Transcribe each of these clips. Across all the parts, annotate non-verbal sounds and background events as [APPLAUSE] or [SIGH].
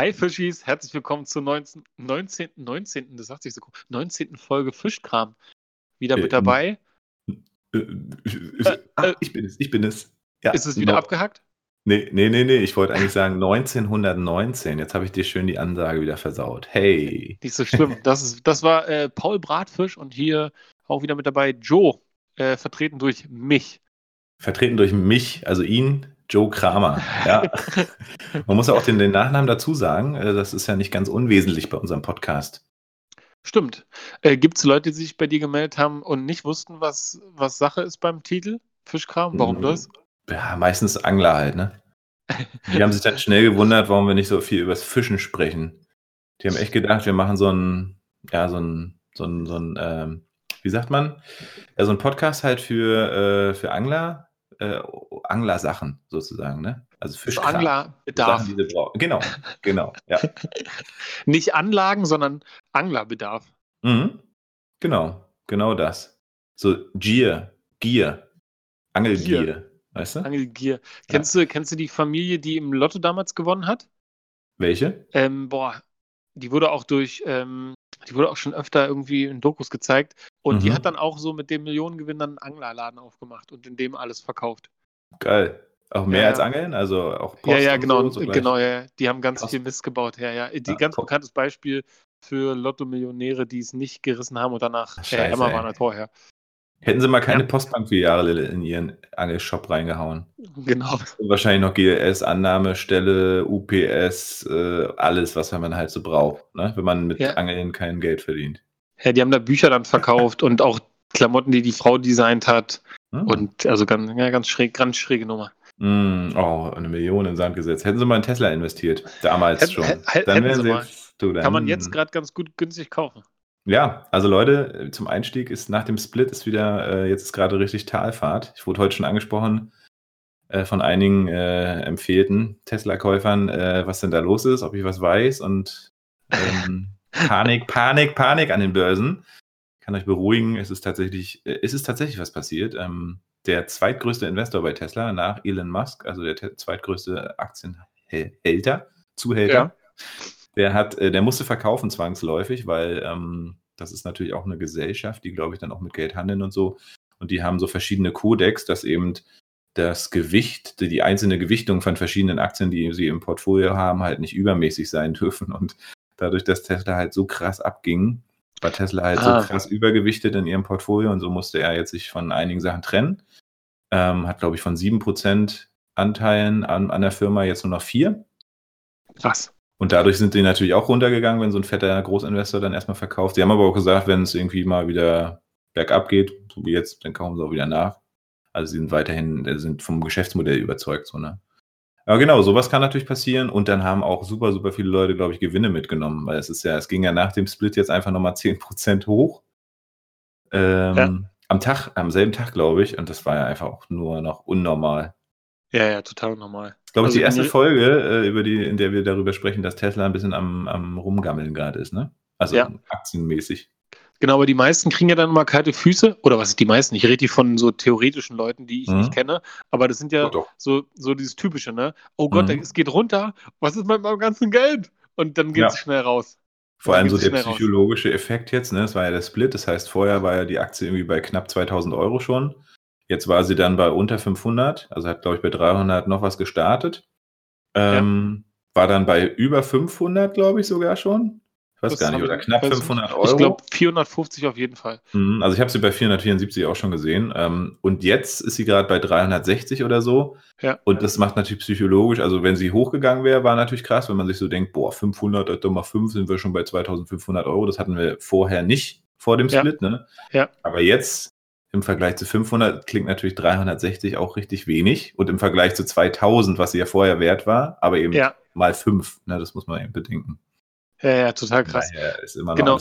Hi Fischis, herzlich willkommen zur 19. 19. 19. Das sagt sich so 19. Folge Fischkram. Wieder mit Äh, dabei. Äh, äh, ah, ich bin es, ich bin es. Ja, Ist es wieder no- abgehackt? Nee, nee, nee, nee, ich wollte [LAUGHS] eigentlich sagen 1919. Jetzt habe ich dir schön die Ansage wieder versaut. Hey. Nicht so schlimm. [LAUGHS] Das, ist, das war äh, Paul Bratfisch und hier auch wieder mit dabei Joe, äh, vertreten durch mich. Vertreten durch mich, also ihn, Joe Kramer. Ja. [LAUGHS] Man muss ja auch den, den Nachnamen dazu sagen. äh, Das ist ja nicht ganz unwesentlich bei unserem Podcast. Stimmt. Äh, Gibt es Leute, die sich bei dir gemeldet haben und nicht wussten, was, was Sache ist beim Titel? Fischkram? Warum Mhm. das? Ja, meistens Angler halt, ne? [LAUGHS] Die haben sich dann schnell gewundert, warum wir nicht so viel übers Fischen sprechen. Die haben echt gedacht, wir machen so ein, ja, so ein, so ein, so ein, ähm, wie sagt man? Ja, so ein Podcast halt für, äh, für Angler, äh, Anglersachen sozusagen, ne? Also Fischkram. Anglerbedarf. Sachen. Genau, genau, ja. [LAUGHS] Nicht Anlagen, sondern Anglerbedarf. Mhm. Genau, genau das. So Gier, Gier, Angelgier, weißt du? Angelgier. Kennst, du, kennst du die Familie, die im Lotto damals gewonnen hat? Welche? Ähm, boah, die wurde auch durch, ähm, die wurde auch schon öfter irgendwie in Dokus gezeigt. Und die Mhm. hat dann auch so mit dem Millionengewinn dann einen Anglerladen aufgemacht und in dem alles verkauft. Geil. Auch mehr Ja, als ja. Angeln? Also auch ja, ja, und genau, so, gleich? genau, ja, ja. Die haben ganz Post. viel Mist gebaut, ja, ja. Die Ja, ganz top. bekanntes Beispiel für Lotto-Millionäre, die es nicht gerissen haben und danach Ach, äh, scheiße, Emma ey. war vorher. Hätten sie mal keine Ja. Postbankfiliale in ihren Angelshop reingehauen. Genau. Wahrscheinlich noch GLS, Annahmestelle, UPS, äh, alles, was man halt so braucht, ne? wenn man mit Ja. Angeln kein Geld verdient. Ja, die haben da Bücher dann verkauft und auch Klamotten, die die Frau designt hat. Hm. Und also ganz, ja, ganz schräg, ganz schräge Nummer. Mm, oh, eine Million in Sand gesetzt. Hätten sie mal in Tesla investiert, damals Hätten- schon. hä- hä- Dann hätten wären sie sie mal. jetzt, du, dann, Kann man jetzt gerade ganz gut günstig kaufen. Ja, also Leute, zum Einstieg ist nach dem Split ist wieder, äh, jetzt ist gerade richtig Talfahrt. Ich wurde heute schon angesprochen äh, von einigen äh, empfehlten Tesla-Käufern, äh, was denn da los ist, ob ich was weiß und ähm, [LAUGHS] Panik, Panik, Panik an den Börsen. Kann euch beruhigen, es ist tatsächlich, äh, es ist tatsächlich was passiert. Ähm, der zweitgrößte Investor bei Tesla nach Elon Musk, also der te- zweitgrößte Aktienhälter, Zuhälter, Ja. Der hat, äh, der musste verkaufen zwangsläufig, weil ähm, das ist natürlich auch eine Gesellschaft, die, glaube ich, dann auch mit Geld handeln und so. Und die haben so verschiedene Kodex, dass eben das Gewicht, die, die einzelne Gewichtung von verschiedenen Aktien, die sie im Portfolio haben, halt nicht übermäßig sein [LAUGHS] dürfen. Und dadurch, dass Tesla halt so krass abging, war Tesla halt Ah. so krass übergewichtet in ihrem Portfolio und so musste er jetzt sich von einigen Sachen trennen. Ähm, hat, glaube ich, von 7% Anteilen an, an der Firma jetzt nur noch 4. Krass. Und dadurch sind die natürlich auch runtergegangen, wenn so ein fetter Großinvestor dann erstmal verkauft. Sie haben aber auch gesagt, wenn es irgendwie mal wieder bergab geht, so wie jetzt, dann kaufen sie auch wieder nach. Also sie sind weiterhin, äh, sind vom Geschäftsmodell überzeugt, so, ne? Aber genau, sowas kann natürlich passieren und dann haben auch super, super viele Leute, glaube ich, Gewinne mitgenommen, weil es ist ja, es ging ja nach dem Split jetzt einfach nochmal 10% hoch. Ähm, Ja. Am Tag, am selben Tag, glaube ich, und das war ja einfach auch nur noch unnormal. Ja, ja, total normal. Ich glaube, Also die erste Folge, äh, über die, in der wir darüber sprechen, dass Tesla ein bisschen am, am Rumgammeln gerade ist, ne? Also Ja. aktienmäßig. Genau, aber die meisten kriegen ja dann immer kalte Füße. Oder was ist die meisten? Ich rede hier von so theoretischen Leuten, die ich Mhm. nicht kenne. Aber das sind ja doch. so, so dieses typische, ne? Oh Gott, Mhm. es geht runter. Was ist mit meinem ganzen Geld? Und dann geht es Ja. schnell raus. Vor allem so der schnell raus. psychologische Effekt jetzt, ne? Das war ja der Split. Das heißt, vorher war ja die Aktie irgendwie bei knapp 2000 Euro schon. Jetzt war sie dann bei unter 500. Also hat, glaube ich, bei 300 noch was gestartet. Ähm, War dann bei über 500, glaube ich, sogar schon. Ich weiß Das gar nicht, oder knapp weiß 500 Euro. Ich glaube 450 auf jeden Fall. Mhm, Also ich habe sie bei 474 auch schon gesehen. Ähm, und jetzt ist sie gerade bei 360 oder so. Ja. Und das macht natürlich psychologisch, also wenn sie hochgegangen wäre, war natürlich krass, wenn man sich so denkt, boah, 500, mal 5 sind wir schon bei 2500 Euro. Das hatten wir vorher nicht vor dem Ja. Split. Ne? Ja. Aber jetzt im Vergleich zu 500 klingt natürlich 360 auch richtig wenig. Und im Vergleich zu 2000, was sie ja vorher wert war, aber eben Ja, mal 5. Ne? Das muss man eben bedenken. ja, ja total krass. Daher ist immer noch Genau.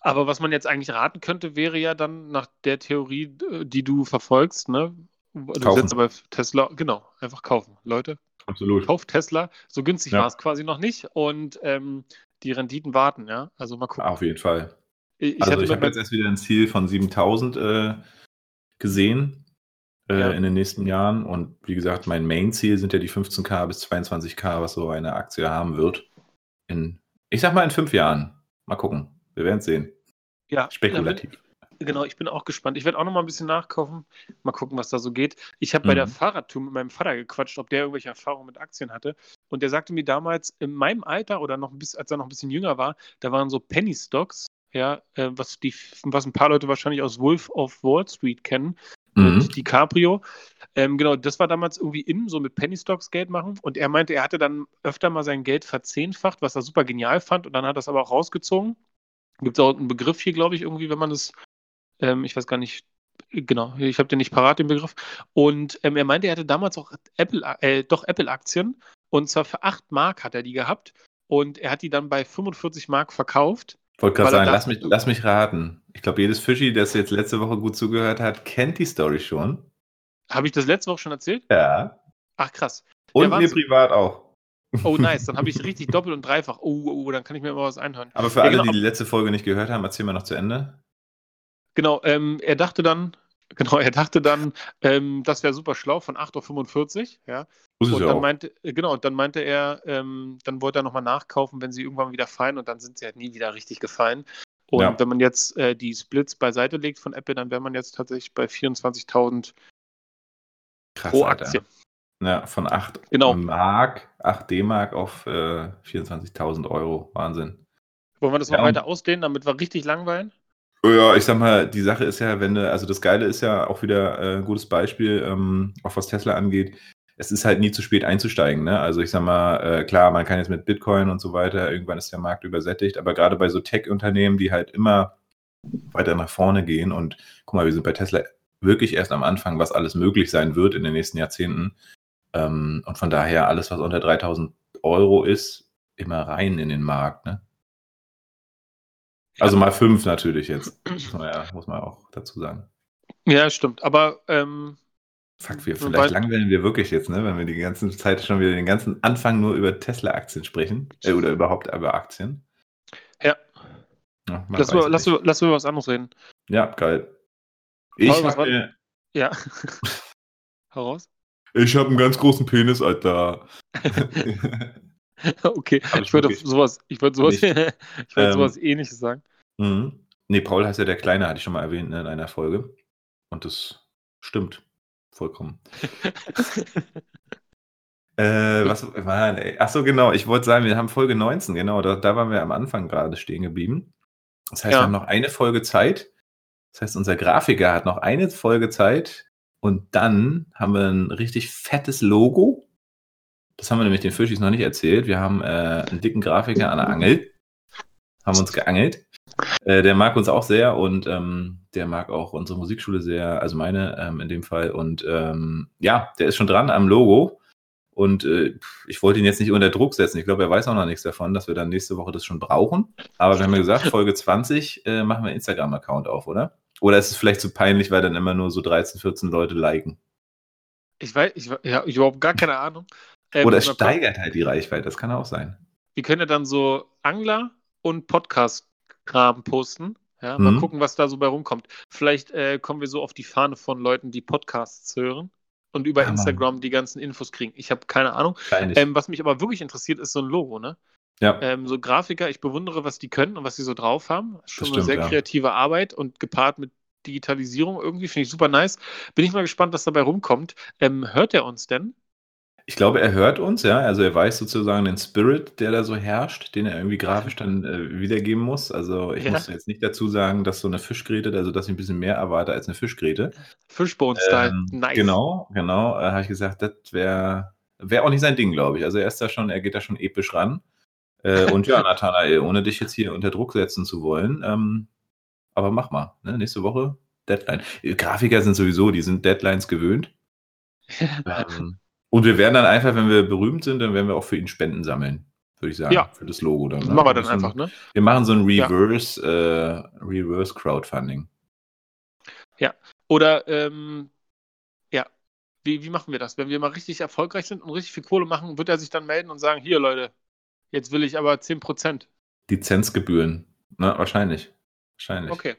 Aber was man jetzt eigentlich raten könnte, wäre ja dann nach der Theorie, äh, die du verfolgst, ne? Du Kaufen. setzt aber Tesla, genau, einfach kaufen. Leute, Absolut. kauft Tesla. So günstig Ja. war es quasi noch nicht. Und ähm, die Renditen warten, ja. Also mal gucken. Auf jeden Fall. Ich, also ich habe jetzt erst wieder ein Ziel von 7000 äh, gesehen äh, Ja. in den nächsten Jahren. Und wie gesagt, mein Main-Ziel sind ja die 15k bis 22k, was so eine Aktie haben wird. in, ich sag mal in fünf Jahren. Mal gucken. Wir werden es sehen. Ja, Spekulativ. Genau, ich bin auch gespannt. Ich werde auch noch mal ein bisschen nachkaufen. Mal gucken, was da so geht. Ich habe bei der Mhm. Fahrradtour mit meinem Vater gequatscht, ob der irgendwelche Erfahrungen mit Aktien hatte. Und der sagte mir damals, in meinem Alter oder noch bisschen, als er noch ein bisschen jünger war, da waren so Penny Stocks, ja, äh, was, die, was ein paar Leute wahrscheinlich aus Wolf of Wall Street kennen, Mhm. mit DiCaprio. Ähm, genau, das war damals irgendwie in, so mit Penny Stocks Geld machen. Und er meinte, er hatte dann öfter mal sein Geld verzehnfacht, was er super genial fand. Und dann hat er es aber auch rausgezogen. Gibt es auch einen Begriff hier, glaube ich, irgendwie, wenn man das, ähm, ich weiß gar nicht, genau, ich habe den nicht parat, den Begriff. Und ähm, er meinte, er hatte damals auch Apple, äh, doch Apple-Aktien. Und zwar für 8 Mark hat er die gehabt. Und er hat die dann bei 45 Mark verkauft. Wollte gerade er sagen, lass mich, lass mich raten. Ich glaube, jedes Fischi, das jetzt letzte Woche gut zugehört hat, kennt die Story schon. Habe ich das letzte Woche schon erzählt? Ja. Ach, krass. Und Ja, mir privat auch. Oh, [LAUGHS] nice. Dann habe ich richtig doppelt und dreifach. Oh, oh, oh, dann kann ich mir mal was einhören. Aber für Ja, alle, genau. die die letzte Folge nicht gehört haben, erzählen wir noch zu Ende. Genau, ähm, er dachte dann, genau, er dachte dann, ähm, das wäre super schlau von 8.45 Uhr, ja. Und dann auch. meinte, äh, genau, und dann meinte er, ähm, dann wollte er nochmal nachkaufen, wenn sie irgendwann wieder fallen und dann sind sie halt nie wieder richtig gefallen. Und Ja. wenn man jetzt äh, die Splits beiseite legt von Apple, dann wäre man jetzt tatsächlich bei 24.000 Krass, pro Alter. Aktie. Ja, von 8 Genau. Mark, 8 D-Mark auf äh, 24.000 Euro. Wahnsinn. Wollen wir das noch Ja, weiter ausdehnen, damit wir richtig langweilen? Ja, ich sag mal, die Sache ist ja, wenn du, also das Geile ist ja auch wieder äh, ein gutes Beispiel, ähm, auch was Tesla angeht. Es ist halt nie zu spät einzusteigen, ne? Also ich sag mal, äh, klar, man kann jetzt mit Bitcoin und so weiter, irgendwann ist der Markt übersättigt, aber gerade bei so Tech-Unternehmen, die halt immer weiter nach vorne gehen und guck mal, wir sind bei Tesla wirklich erst am Anfang, was alles möglich sein wird in den nächsten Jahrzehnten. Ähm, und von daher alles, was unter 3000 Euro ist, immer rein in den Markt, ne? Also mal fünf natürlich jetzt. Muss man, ja, muss man auch dazu sagen. Ja, stimmt. Aber ähm, Fuck, wir, vielleicht langweilen wir wirklich jetzt, ne? wenn wir die ganze Zeit schon wieder den ganzen Anfang nur über Tesla-Aktien sprechen. Äh, oder überhaupt über Aktien. Ja. ja lass, wir, lass, wir, lass wir was anderes reden. ja, geil. Ich Paul, hab mir- Ja. [LAUGHS] Heraus. ich hab einen ganz großen Penis, Alter. [LAUGHS] okay, ich würde sowas, ich würde sowas, [LAUGHS] ich würde Ähm, sowas ähnliches sagen. Mhm. Nee, Paul heißt ja der Kleine, hatte ich schon mal erwähnt ne, in einer Folge. Und das stimmt. Vollkommen. [LAUGHS] Äh, was war, ey? Ach so, genau. Ich wollte sagen, wir haben Folge 19, genau. Da, da waren wir am Anfang gerade stehen geblieben. Das heißt, Ja. wir haben noch eine Folge Zeit. Das heißt, unser Grafiker hat noch eine Folge Zeit. Und dann haben wir ein richtig fettes Logo. Das haben wir nämlich den Fischis noch nicht erzählt. Wir haben äh, einen dicken Grafiker an der Angel. Haben uns geangelt. Äh, der mag uns auch sehr und ähm, der mag auch unsere Musikschule sehr, also meine ähm, in dem Fall. Und ähm, ja, der ist schon dran am Logo. Und äh, ich wollte ihn jetzt nicht unter Druck setzen. Ich glaube, er weiß auch noch nichts davon, dass wir dann nächste Woche das schon brauchen. Aber wir haben ja gesagt, [LAUGHS] Folge 20 äh, machen wir einen Instagram-Account auf, oder? Oder ist es vielleicht zu peinlich, weil dann immer nur so 13, 14 Leute liken? Ich weiß, ich, ich überhaupt gar keine Ahnung. Ähm, Oder es steigert halt die Reichweite, das kann auch sein. Wir können ja dann so Angler und Podcast-Kram posten. Ja, mal Mhm. gucken, was da so bei rumkommt. Vielleicht äh, kommen wir so auf die Fahne von Leuten, die Podcasts hören und über Ja, Mann. Instagram die ganzen Infos kriegen. Ich habe keine Ahnung. Ähm, was mich aber wirklich interessiert, ist so ein Logo, ne? ja. Ähm, so Grafiker, ich bewundere, was die können und was sie so drauf haben. Schon Das eine stimmt, sehr ja. kreative Arbeit und gepaart mit Digitalisierung irgendwie, finde ich super nice. Bin ich mal gespannt, was dabei rumkommt. Ähm, hört er uns denn? Ich glaube, er hört uns, ja. Also er weiß sozusagen den Spirit, der da so herrscht, den er irgendwie grafisch dann äh, wiedergeben muss. Also ich Ja. muss jetzt nicht dazu sagen, dass so eine Fischgräte, also dass ich ein bisschen mehr erwarte als eine Fischgräte. Fishbone-Style. Ähm, nice. Genau, genau. Äh, Habe ich gesagt, das wäre wär auch nicht sein Ding, glaube ich. Also er ist da schon, er geht da schon episch ran. Äh, und ja, [LAUGHS] Nathanael, ohne dich jetzt hier unter Druck setzen zu wollen, ähm, aber mach mal. Ne? Nächste Woche Deadline. Äh, Grafiker sind sowieso, die sind Deadlines gewöhnt. [LAUGHS] Ähm, und wir werden dann einfach, wenn wir berühmt sind, dann werden wir auch für ihn Spenden sammeln, würde ich sagen. Ja. Für das Logo dann. Ne? machen wir dann So ein- einfach, ne? Wir machen so ein Ja. Reverse, äh, Reverse Crowdfunding. Oder, ähm, ja, wie, wie machen wir das? Wenn wir mal richtig erfolgreich sind und richtig viel Kohle machen, wird er sich dann melden und sagen, hier Leute, jetzt will ich aber 10%. Lizenzgebühren. Ne, wahrscheinlich. Wahrscheinlich. Okay,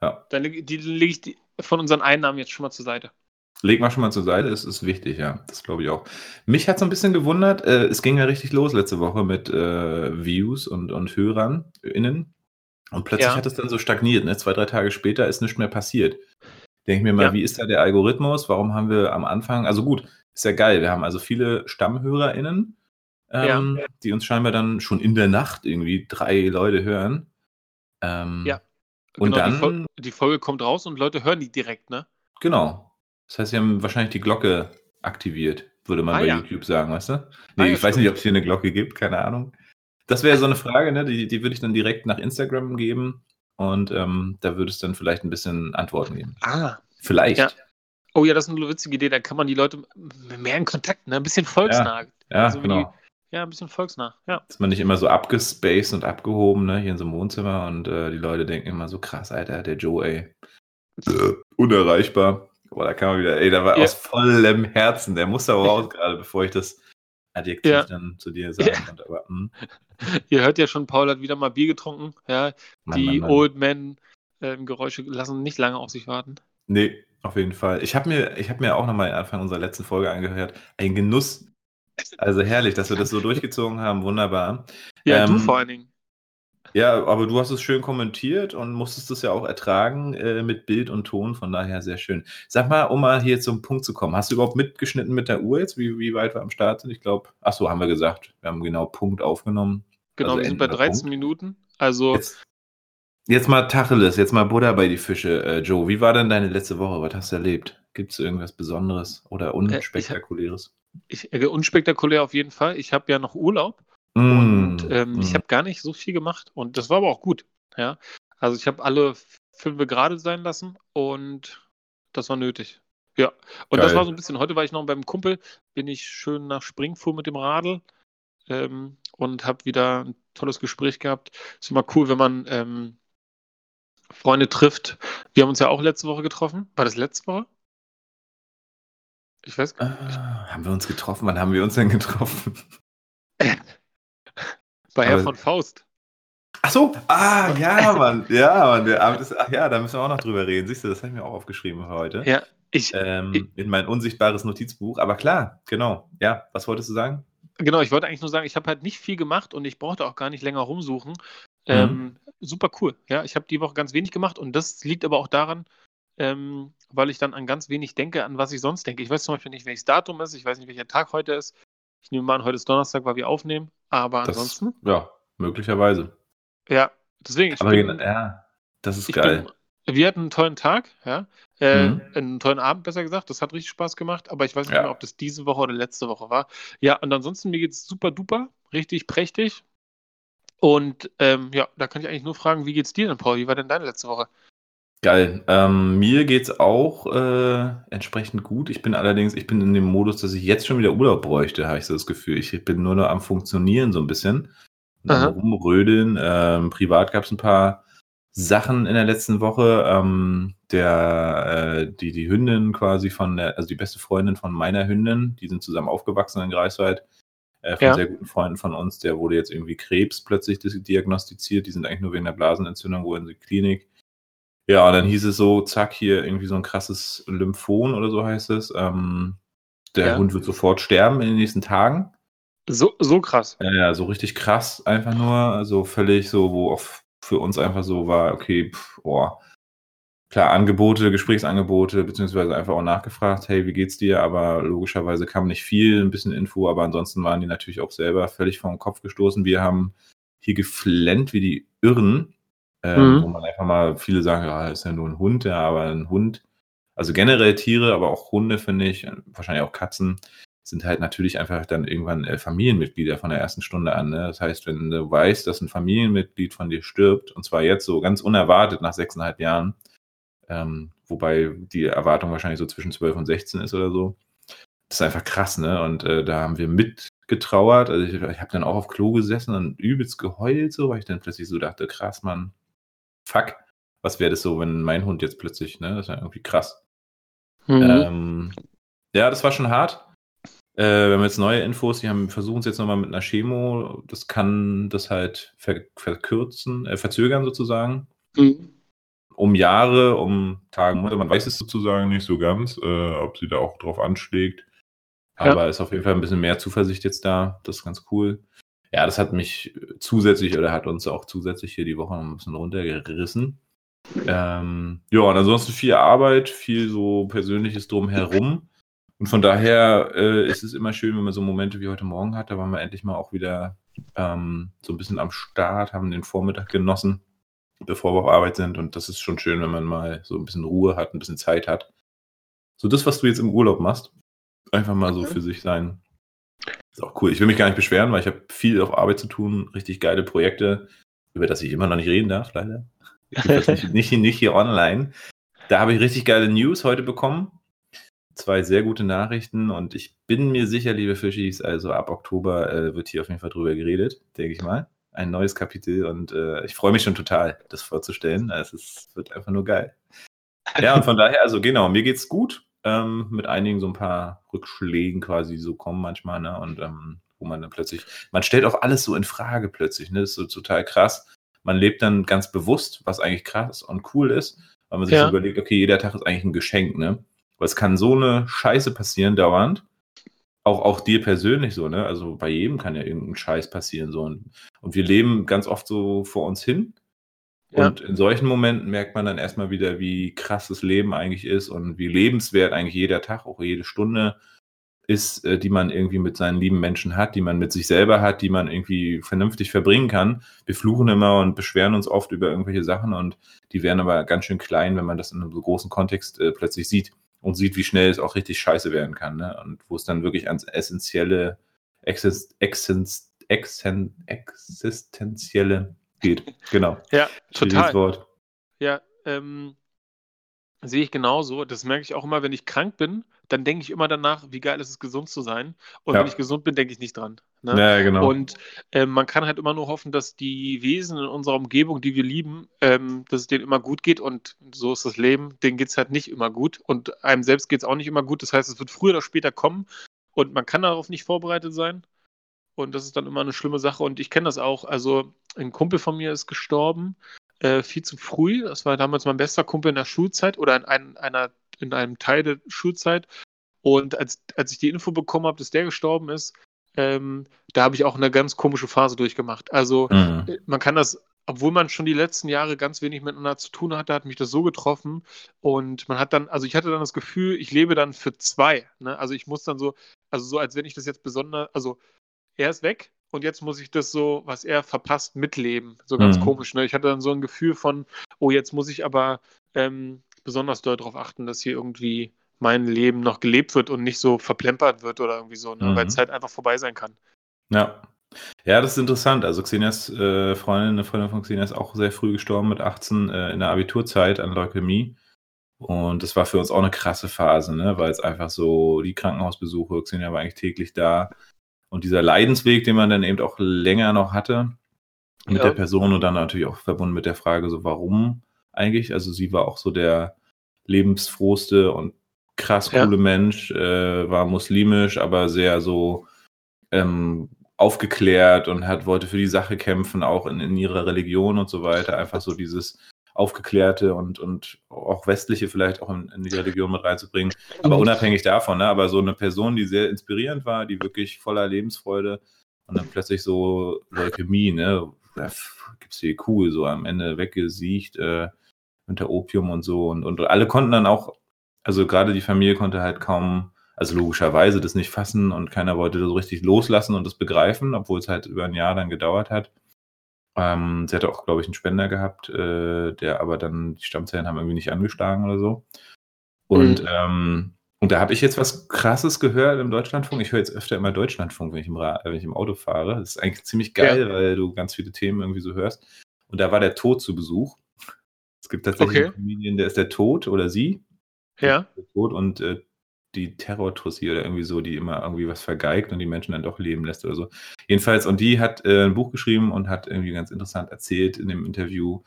Ja. dann leg- lege ich die von unseren Einnahmen jetzt schon mal zur Seite. Leg mal schon mal zur Seite, es ist wichtig, ja. Das glaube ich auch. Mich hat so ein bisschen gewundert, äh, es ging ja richtig los letzte Woche mit äh, Views und, und Hörern innen. Und plötzlich Ja. hat es dann so stagniert. Ne? Zwei, drei Tage später ist nichts mehr passiert. Denke ich mir mal, Ja. wie ist da der Algorithmus? Warum haben wir am Anfang, also gut, ist ja geil. Wir haben also viele StammhörerInnen, ähm, die uns scheinbar dann schon in der Nacht irgendwie drei Leute hören. Ähm, Ja. Und genau, dann- die, Fol die Folge kommt raus und Leute hören die direkt, ne? Genau. Das heißt, sie haben wahrscheinlich die Glocke aktiviert, würde man Ah, bei ja. YouTube sagen, weißt du? Nee, Ah, ja, ich weiß stimmt. nicht, ob es hier eine Glocke gibt, keine Ahnung. Das wäre so eine Frage, ne? die, die würde ich dann direkt nach Instagram geben und ähm, da würde es dann vielleicht ein bisschen Antworten geben. Ah. Vielleicht. Ja. Oh ja, das ist eine witzige Idee. Da kann man die Leute mehr in Kontakt, ne? Ein bisschen volksnah. Ja, Also wie genau. Die, ja, ein bisschen volksnah. Ja. Ist man nicht immer so abgespaced und abgehoben, ne? Hier in so einem Wohnzimmer und äh, die Leute denken immer so krass, Alter, der Joe, ey. Äh, unerreichbar. Boah, da kann man wieder, ey, da war Ja. aus vollem Herzen. Der muss da raus [LAUGHS] gerade, bevor ich das Adjektiv Ja. dann zu dir [LAUGHS] sagen Ja. konnte. Aber, hm, Ihr hört ja schon, Paul hat wieder mal Bier getrunken. Ja, Mann, die Mann, Mann. Old Men ähm, Geräusche lassen nicht lange auf sich warten. Nee, auf jeden Fall. Ich habe mir, ich hab mir auch nochmal Anfang unserer letzten Folge angehört. Ein Genuss. Also herrlich, dass wir das so [LAUGHS] durchgezogen haben. Wunderbar. Ja, du Ähm, vor allen Dingen. Ja, aber du hast es schön kommentiert und musstest es ja auch ertragen äh, mit Bild und Ton, von daher sehr schön. Sag mal, um mal hier zum Punkt zu kommen, hast du überhaupt mitgeschnitten mit der Uhr jetzt, wie, wie weit wir am Start sind? Ich glaube, ach so, haben wir gesagt. Wir haben genau Punkt aufgenommen. Genau, also wir sind bei endender 13 Punkt. Minuten. Also, Jetzt, jetzt mal Tacheles, jetzt mal Butter bei die Fische. Äh, Joe, wie war denn deine letzte Woche? Was hast du erlebt? Gibt es irgendwas Besonderes oder Äh, Unspektakuläres? ich, äh, unspektakulär auf jeden Fall. Ich habe ja noch Urlaub und ähm, ich mm. habe gar nicht so viel gemacht und das war aber auch gut. Ja, also ich habe alle fünf gerade sein lassen und das war nötig. Ja, und das Geil. war so ein bisschen. Heute war ich noch beim Kumpel, bin ich schön nach Springfuhr mit dem Radl ähm, und habe wieder ein tolles Gespräch gehabt. Ist immer cool, wenn man ähm, Freunde trifft. Wir haben uns ja auch letzte Woche getroffen. War das letzte Woche? Ich weiß gar nicht. Ah, haben wir uns getroffen? Wann haben wir uns denn getroffen? [LAUGHS] Bei Herr von Faust. Ach so, ah, ja, Mann, ja, Mann, der Abend ist, ach ja, da müssen wir auch noch drüber reden. Siehst du, das habe ich mir auch aufgeschrieben heute. Ja, ich, Ähm, in mein unsichtbares Notizbuch. Aber klar, genau. Ja, was wolltest du sagen? Genau, ich wollte eigentlich nur sagen, ich habe halt nicht viel gemacht und ich brauchte auch gar nicht länger rumsuchen. Ähm, super cool. Ja, ich habe die Woche ganz wenig gemacht und das liegt aber auch daran, ähm, weil ich dann an ganz wenig denke, an was ich sonst denke. Ich weiß zum Beispiel nicht, welches Datum ist, ich weiß nicht, welcher Tag heute ist. Ich nehme mal an, heute ist Donnerstag, weil wir aufnehmen. Aber Das, ansonsten, ja, möglicherweise. ja, deswegen, Aber bin, ja, das ist geil. bin, wir hatten einen tollen Tag, ja. Äh, Mhm. Einen tollen Abend, besser gesagt. Das hat richtig Spaß gemacht, aber ich weiß nicht Ja. mehr, ob das diese Woche oder letzte Woche war. Ja, und ansonsten, mir geht's super duper, richtig prächtig. Und ähm, ja, da kann ich eigentlich nur fragen, wie geht's dir denn, Paul? Wie war denn deine letzte Woche? Geil. Ähm, mir geht's auch äh, entsprechend gut. Ich bin allerdings, ich bin in dem Modus, dass ich jetzt schon wieder Urlaub bräuchte, habe ich so das Gefühl. Ich bin nur noch am Funktionieren so ein bisschen. Rumrödeln. Ähm, privat gab es ein paar Sachen in der letzten Woche. Ähm, der, äh, die, die Hündin quasi von der, also die beste Freundin von meiner Hündin, die sind zusammen aufgewachsen in Greifswald. Äh, von Ja. sehr guten Freunden von uns, der wurde jetzt irgendwie Krebs plötzlich diagnostiziert. Die sind eigentlich nur wegen der Blasenentzündung wohl in die Klinik. Ja, und dann hieß es so, zack, hier irgendwie so ein krasses Lymphom oder so heißt es. Ähm, der Ja. Hund wird sofort sterben in den nächsten Tagen. So, so krass. Ja, ja, so richtig krass einfach nur, so völlig so, wo auch für uns einfach so war, okay, pff, oh, klar, Angebote, Gesprächsangebote, beziehungsweise einfach auch nachgefragt, hey, wie geht's dir? Aber logischerweise kam nicht viel, ein bisschen Info, aber ansonsten waren die natürlich auch selber völlig vom Kopf gestoßen. Wir haben hier geflennt wie die Irren, ähm, Mhm. wo man einfach mal, viele sagen, ja, ist ja nur ein Hund, ja, aber ein Hund, also generell Tiere, aber auch Hunde, finde ich, wahrscheinlich auch Katzen, sind halt natürlich einfach dann irgendwann äh, Familienmitglieder von der ersten Stunde an. Ne? Das heißt, wenn du weißt, dass ein Familienmitglied von dir stirbt, und zwar jetzt so ganz unerwartet nach sechseinhalb Jahren, ähm, wobei die Erwartung wahrscheinlich so zwischen 12 und 16 ist oder so, das ist einfach krass, ne? Und äh, da haben wir mitgetrauert. Also ich, ich habe dann auch auf Klo gesessen und übelst geheult, so, weil ich dann plötzlich so dachte, krass, Mann, fuck, was wäre das so, wenn mein Hund jetzt plötzlich, ne? Das ist ja irgendwie krass. Mhm. Ähm, ja, das war schon hart. Äh, wir haben jetzt neue Infos, die haben versuchen es jetzt nochmal mit einer Chemo. Das kann das halt ver verkürzen, äh, verzögern sozusagen. Mhm. um Jahre, um Tage, Monate. Man weiß es sozusagen nicht so ganz, äh, ob sie da auch drauf anschlägt. Aber ja. ist auf jeden Fall ein bisschen mehr Zuversicht jetzt da. Das ist ganz cool. Ja, das hat mich zusätzlich oder hat uns auch zusätzlich hier die Woche noch ein bisschen runtergerissen. Ähm, ja, und ansonsten viel Arbeit, viel so Persönliches drumherum. Und von daher äh, ist es immer schön, wenn man so Momente wie heute Morgen hat. Da waren wir endlich mal auch wieder ähm, so ein bisschen am Start, haben den Vormittag genossen, bevor wir auf Arbeit sind. Und das ist schon schön, wenn man mal so ein bisschen Ruhe hat, ein bisschen Zeit hat. So das, was du jetzt im Urlaub machst, einfach mal so für sich sein. Ist auch cool. Ich will mich gar nicht beschweren, weil ich habe viel auf Arbeit zu tun, richtig geile Projekte, über das ich immer noch nicht reden darf, leider. nicht, [LAUGHS] nicht, nicht hier online. Da habe ich richtig geile News heute bekommen. Zwei sehr gute Nachrichten und ich bin mir sicher, liebe Fischis, also ab Oktober äh, wird hier auf jeden Fall drüber geredet, denke ich mal. Ein neues Kapitel und äh, ich freue mich schon total, das vorzustellen. Es ist, wird einfach nur geil. Ja, und von daher, also genau, mir geht's gut. Ähm, mit einigen so ein paar Rückschlägen quasi so kommen manchmal, ne? Und ähm, wo man dann plötzlich, man stellt auch alles so in Frage plötzlich, ne? Das ist so total krass man lebt dann ganz bewusst, was eigentlich krass und cool ist, weil man sich ja. so überlegt, okay, jeder Tag ist eigentlich ein Geschenk, ne? Weil es kann so eine Scheiße passieren dauernd. Auch, auch dir persönlich so, ne? Also bei jedem kann ja irgendein Scheiß passieren, so. Und, und wir leben ganz oft so vor uns hin. Ja. Und in solchen Momenten merkt man dann erstmal wieder, wie krass das Leben eigentlich ist und wie lebenswert eigentlich jeder Tag, auch jede Stunde ist, äh, die man irgendwie mit seinen lieben Menschen hat, die man mit sich selber hat, die man irgendwie vernünftig verbringen kann. Wir fluchen immer und beschweren uns oft über irgendwelche Sachen und die werden aber ganz schön klein, wenn man das in einem so großen Kontext äh, plötzlich sieht und sieht, wie schnell es auch richtig scheiße werden kann. Ne? Und wo es dann wirklich ans essentielle, exist, exist, existen, existenzielle geht. Genau. Ja, total. Ja, ähm, sehe ich genauso. Das merke ich auch immer, wenn ich krank bin dann denke ich immer danach, wie geil ist es, gesund zu sein. Und ja. wenn ich gesund bin, denke ich nicht dran. Ne? Ja, genau. Und äh, man kann halt immer nur hoffen, dass die Wesen in unserer Umgebung, die wir lieben, ähm, dass es denen immer gut geht. Und so ist das Leben. Denen geht es halt nicht immer gut. Und einem selbst geht es auch nicht immer gut. Das heißt, es wird früher oder später kommen. Und man kann darauf nicht vorbereitet sein. Und das ist dann immer eine schlimme Sache. Und ich kenne das auch. Also, ein Kumpel von mir ist gestorben. Äh, viel zu früh. Das war damals mein bester Kumpel in der Schulzeit oder in ein, einer in einem Teil der Schulzeit. Und als, als ich die Info bekommen habe, dass der gestorben ist, ähm, da habe ich auch eine ganz komische Phase durchgemacht. Also mhm. Äh, man kann das, obwohl man schon die letzten Jahre ganz wenig miteinander zu tun hatte, hat mich das so getroffen. Und man hat dann, also ich hatte dann das Gefühl, ich lebe dann für zwei. Ne? Also ich muss dann so, also so, als wenn ich das jetzt besonders, also er ist weg und jetzt muss ich das so, was er verpasst, mitleben. So ganz mhm. komisch. Ne? Ich hatte dann so ein Gefühl von, oh, jetzt muss ich aber ähm, besonders doll darauf achten, dass hier irgendwie mein Leben noch gelebt wird und nicht so verplempert wird oder irgendwie so, ne? mhm. weil es halt einfach vorbei sein kann. Ja. Ja, das ist interessant. Also Xenias äh, Freundin, eine Freundin von Xenia ist auch sehr früh gestorben mit 18 äh, in der Abiturzeit an Leukämie. Und das war für uns auch eine krasse Phase, ne? weil es einfach so die Krankenhausbesuche, Xenia war eigentlich täglich da. Und dieser Leidensweg, den man dann eben auch länger noch hatte mit ja. der Person und dann natürlich auch verbunden mit der Frage, so warum eigentlich. Also sie war auch so der lebensfrohste und krass coole ja. Mensch, äh, war muslimisch, aber sehr so ähm, aufgeklärt und hat, wollte für die Sache kämpfen, auch in, in ihrer Religion und so weiter. Einfach so dieses aufgeklärte und, und auch westliche vielleicht auch in, in die Religion mit reinzubringen. Aber unabhängig davon, ne? aber so eine Person, die sehr inspirierend war, die wirklich voller Lebensfreude und dann plötzlich so Leukämie, ne? Da gibt's die cool, so am Ende weggesiegt, äh, unter Opium und so. Und, und alle konnten dann auch, also gerade die Familie konnte halt kaum, also logischerweise das nicht fassen und keiner wollte so richtig loslassen und das begreifen, obwohl es halt über ein Jahr dann gedauert hat. Ähm, sie hatte auch, glaube ich, einen Spender gehabt, äh, der aber dann, die Stammzellen haben irgendwie nicht angeschlagen oder so. Und, mhm. ähm, und da habe ich jetzt was Krasses gehört im Deutschlandfunk. Ich höre jetzt öfter immer Deutschlandfunk, wenn ich im, Ra wenn ich im Auto fahre. Das ist eigentlich ziemlich geil, ja. weil du ganz viele Themen irgendwie so hörst. Und da war der Tod zu Besuch gibt tatsächlich okay. einen Comedian, der ist der Tod oder sie. Ja. Der Tod und äh, die Terror-Tussi oder irgendwie so, die immer irgendwie was vergeigt und die Menschen dann doch leben lässt oder so. Jedenfalls, und die hat äh, ein Buch geschrieben und hat irgendwie ganz interessant erzählt in dem Interview,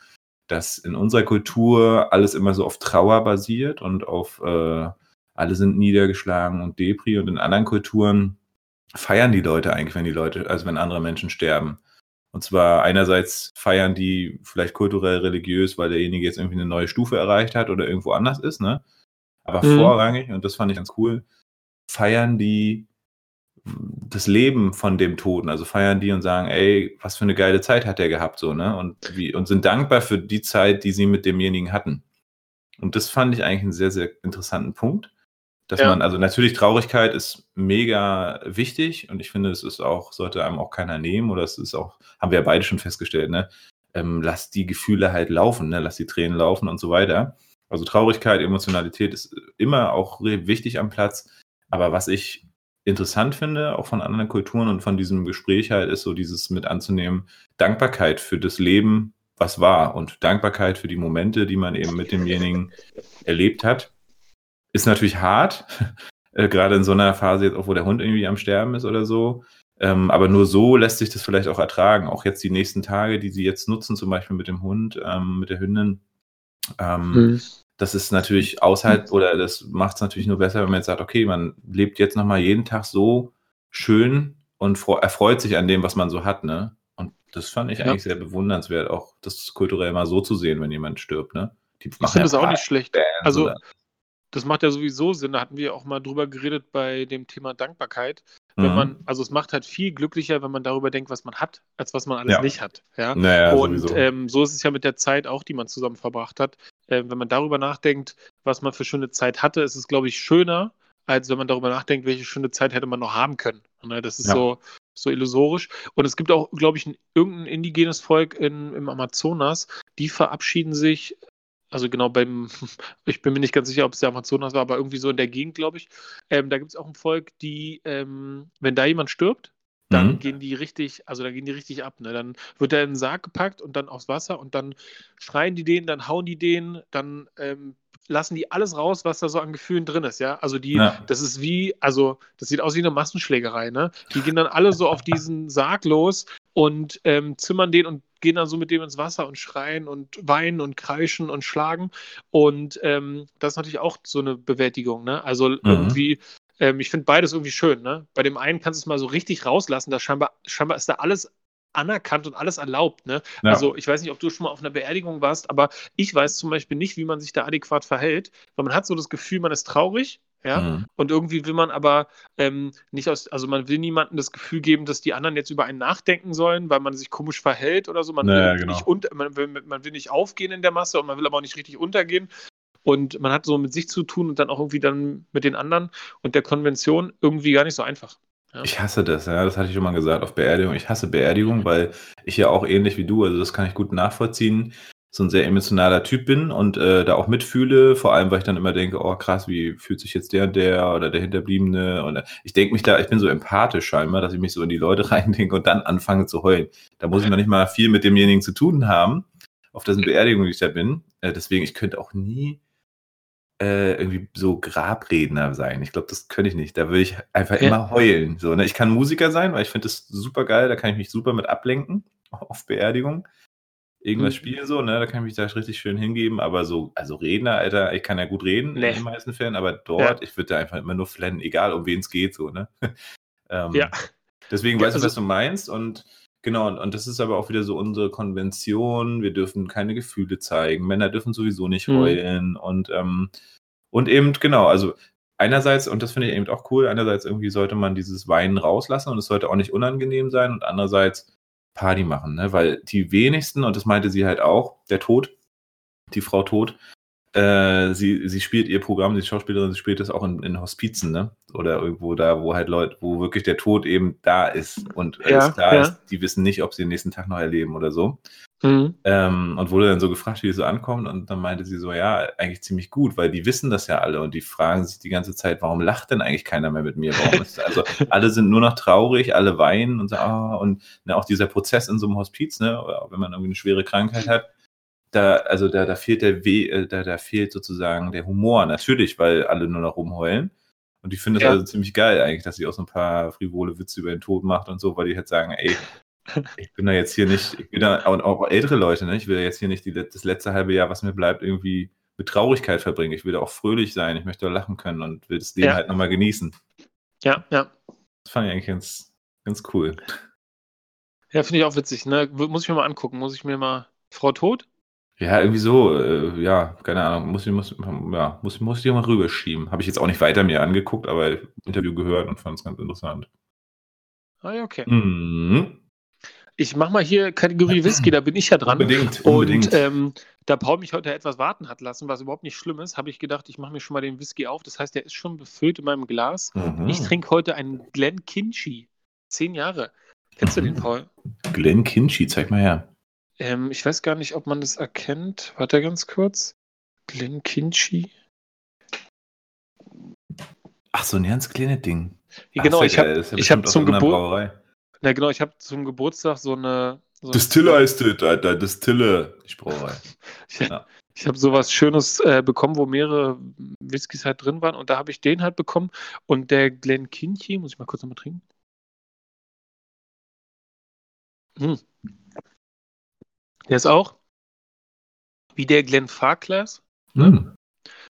dass in unserer Kultur alles immer so auf Trauer basiert und auf äh, alle sind niedergeschlagen und Depri und in anderen Kulturen feiern die Leute eigentlich, wenn die Leute, also wenn andere Menschen sterben. Und zwar einerseits feiern die vielleicht kulturell religiös, weil derjenige jetzt irgendwie eine neue Stufe erreicht hat oder irgendwo anders ist, ne? Aber mhm. vorrangig, und das fand ich ganz cool, feiern die das Leben von dem Toten, also feiern die und sagen, ey, was für eine geile Zeit hat der gehabt, so, ne? Und, wie, und sind dankbar für die Zeit, die sie mit demjenigen hatten. Und das fand ich eigentlich einen sehr, sehr interessanten Punkt. Dass ja. man, also natürlich Traurigkeit ist mega wichtig und ich finde, es ist auch, sollte einem auch keiner nehmen oder es ist auch, haben wir ja beide schon festgestellt, ne? Ähm, lass die Gefühle halt laufen, ne? Lass die Tränen laufen und so weiter. Also Traurigkeit, Emotionalität ist immer auch wichtig am Platz. Aber was ich interessant finde, auch von anderen Kulturen und von diesem Gespräch halt, ist so dieses mit anzunehmen, Dankbarkeit für das Leben, was war und Dankbarkeit für die Momente, die man eben mit demjenigen erlebt hat. Ist natürlich hart, [LAUGHS] äh, gerade in so einer Phase jetzt auch, wo der Hund irgendwie am Sterben ist oder so. Ähm, aber nur so lässt sich das vielleicht auch ertragen. Auch jetzt die nächsten Tage, die sie jetzt nutzen, zum Beispiel mit dem Hund, ähm, mit der Hündin. Ähm, mhm. Das ist natürlich außerhalb oder das macht es natürlich nur besser, wenn man jetzt sagt, okay, man lebt jetzt nochmal jeden Tag so schön und erfreut sich an dem, was man so hat, ne? Und das fand ich ja. eigentlich sehr bewundernswert, auch das kulturell mal so zu sehen, wenn jemand stirbt, ne? Die ich finde das auch nicht schlecht. Bands also? Das macht ja sowieso Sinn. Da hatten wir auch mal drüber geredet bei dem Thema Dankbarkeit. Wenn mhm. man, also es macht halt viel glücklicher, wenn man darüber denkt, was man hat, als was man alles ja. nicht hat. Ja. Naja, und ähm, so ist es ja mit der Zeit auch, die man zusammen verbracht hat. Ähm, wenn man darüber nachdenkt, was man für schöne Zeit hatte, ist es, glaube ich, schöner, als wenn man darüber nachdenkt, welche schöne Zeit hätte man noch haben können. Ne? Das ist ja. so, so illusorisch. Und es gibt auch, glaube ich, ein, irgendein indigenes Volk in, im Amazonas, die verabschieden sich also genau beim, [LAUGHS] ich bin mir nicht ganz sicher, ob es der Amazonas war, aber irgendwie so in der Gegend, glaube ich. Ähm, da gibt es auch ein Volk, die, ähm, wenn da jemand stirbt, dann mhm. gehen die richtig, also da gehen die richtig ab. Ne? Dann wird er in den Sarg gepackt und dann aufs Wasser und dann schreien die den, dann hauen die den, dann ähm, lassen die alles raus, was da so an Gefühlen drin ist, ja. Also die, ja. das ist wie, also das sieht aus wie eine Massenschlägerei, ne? Die gehen dann alle so auf diesen Sarg los und ähm, zimmern den und gehen dann so mit dem ins Wasser und schreien und weinen und kreischen und schlagen. Und ähm, das ist natürlich auch so eine Bewältigung, ne? Also mhm. irgendwie, ähm, ich finde beides irgendwie schön, ne? Bei dem einen kannst du es mal so richtig rauslassen, da scheinbar, scheinbar ist da alles anerkannt und alles erlaubt. Ne? Ja. Also ich weiß nicht, ob du schon mal auf einer Beerdigung warst, aber ich weiß zum Beispiel nicht, wie man sich da adäquat verhält, weil man hat so das Gefühl, man ist traurig ja? Mhm. Und irgendwie will man aber ähm, nicht aus, also man will niemandem das Gefühl geben, dass die anderen jetzt über einen nachdenken sollen, weil man sich komisch verhält oder so. Man, naja, will, genau. nicht unter, man, will, man will nicht aufgehen in der Masse und man will aber auch nicht richtig untergehen. Und man hat so mit sich zu tun und dann auch irgendwie dann mit den anderen und der Konvention irgendwie gar nicht so einfach. Ja. Ich hasse das, ja, das hatte ich schon mal gesagt auf Beerdigung. Ich hasse Beerdigung, weil ich ja auch ähnlich wie du, also das kann ich gut nachvollziehen so ein sehr emotionaler Typ bin und äh, da auch mitfühle, vor allem, weil ich dann immer denke, oh krass, wie fühlt sich jetzt der und der oder der Hinterbliebene und ich denke mich da, ich bin so empathisch scheinbar, dass ich mich so in die Leute [LAUGHS] reindenke und dann anfange zu heulen. Da muss ich noch nicht mal viel mit demjenigen zu tun haben, auf dessen Beerdigung ich da bin. Äh, deswegen, ich könnte auch nie äh, irgendwie so Grabredner sein. Ich glaube, das könnte ich nicht. Da würde ich einfach ja. immer heulen. So, ne? Ich kann Musiker sein, weil ich finde das super geil, da kann ich mich super mit ablenken [LAUGHS] auf Beerdigung irgendwas mhm. spielen, so, ne, da kann ich mich da richtig schön hingeben, aber so, also Redner, Alter, ich kann ja gut reden nee. in den meisten Fällen, aber dort, ja. ich würde da einfach immer nur flennen, egal um wen es geht, so, ne. [LAUGHS] ähm, ja. Deswegen ja, weißt du, also, was du meinst und genau, und, und, das ist aber auch wieder so unsere Konvention, wir dürfen keine Gefühle zeigen, Männer dürfen sowieso nicht mhm. heulen und, ähm, und eben, genau, also einerseits, und das finde ich eben auch cool, einerseits irgendwie sollte man dieses Weinen rauslassen und es sollte auch nicht unangenehm sein und andererseits Party machen, ne? Weil die wenigsten, und das meinte sie halt auch, der Tod, die Frau Tod, äh, sie, sie spielt ihr Programm, die Schauspielerin, sie spielt das auch in, in Hospizen, ne? Oder irgendwo da, wo halt Leute, wo wirklich der Tod eben da ist und ja, klar ja. ist, die wissen nicht, ob sie den nächsten Tag noch erleben oder so. Mhm. Ähm, und wurde dann so gefragt, wie es so ankommt. Und dann meinte sie so, ja, eigentlich ziemlich gut, weil die wissen das ja alle und die fragen sich die ganze Zeit, warum lacht denn eigentlich keiner mehr mit mir? Warum ist, also alle sind nur noch traurig, alle weinen und so, ah, und ne, auch dieser Prozess in so einem Hospiz, ne, wenn man irgendwie eine schwere Krankheit hat, da, also da, da fehlt der We äh, da, da fehlt sozusagen der Humor, natürlich, weil alle nur noch rumheulen. Und ich finde es ja. also ziemlich geil eigentlich, dass sie auch so ein paar frivole Witze über den Tod macht und so, weil die halt sagen, ey, [LAUGHS] ich bin da jetzt hier nicht, ich bin da auch, auch ältere Leute, ne? Ich will jetzt hier nicht die, das letzte halbe Jahr, was mir bleibt, irgendwie mit Traurigkeit verbringen. Ich will da auch fröhlich sein, ich möchte lachen können und will das Leben ja. halt nochmal genießen. Ja, ja. Das fand ich eigentlich ganz, ganz cool. Ja, finde ich auch witzig, ne? Muss ich mir mal angucken. Muss ich mir mal. Frau Tod? Ja, irgendwie so, äh, ja, keine Ahnung, muss ich, muss, ja, muss, muss ich mal rüberschieben. Habe ich jetzt auch nicht weiter mir angeguckt, aber Interview gehört und fand es ganz interessant. Ah ja, okay. Mhm. Ich mache mal hier Kategorie Whisky, da bin ich ja dran. Unbedingt, unbedingt. Und ähm, da Paul mich heute etwas warten hat lassen, was überhaupt nicht schlimm ist, habe ich gedacht, ich mache mir schon mal den Whisky auf. Das heißt, der ist schon befüllt in meinem Glas. Mhm. Ich trinke heute einen Glen Kinchy. Zehn Jahre. Kennst du den, Mhm. Paul? Glenn Kinchy, zeig mal her. Ähm, ich weiß gar nicht, ob man das erkennt. Warte ganz kurz. Glen Kinchy. Ach, so ein ganz kleines Ding. Ja, Ach, genau, sehr ich habe ja ich hab zum irgendeiner Geburt, Brauerei. na genau, ich habe zum Geburtstag so eine. So Distille heißt das, Alter, Distille. Nicht Brauerei. [LAUGHS] Ich, Ja. ich habe sowas Schönes äh, bekommen, wo mehrere Whiskys halt drin waren und da habe ich den halt bekommen und der Glen Kinchy, muss ich mal kurz nochmal trinken. Hm. Der ist auch wie der Glen Farclas, Hm.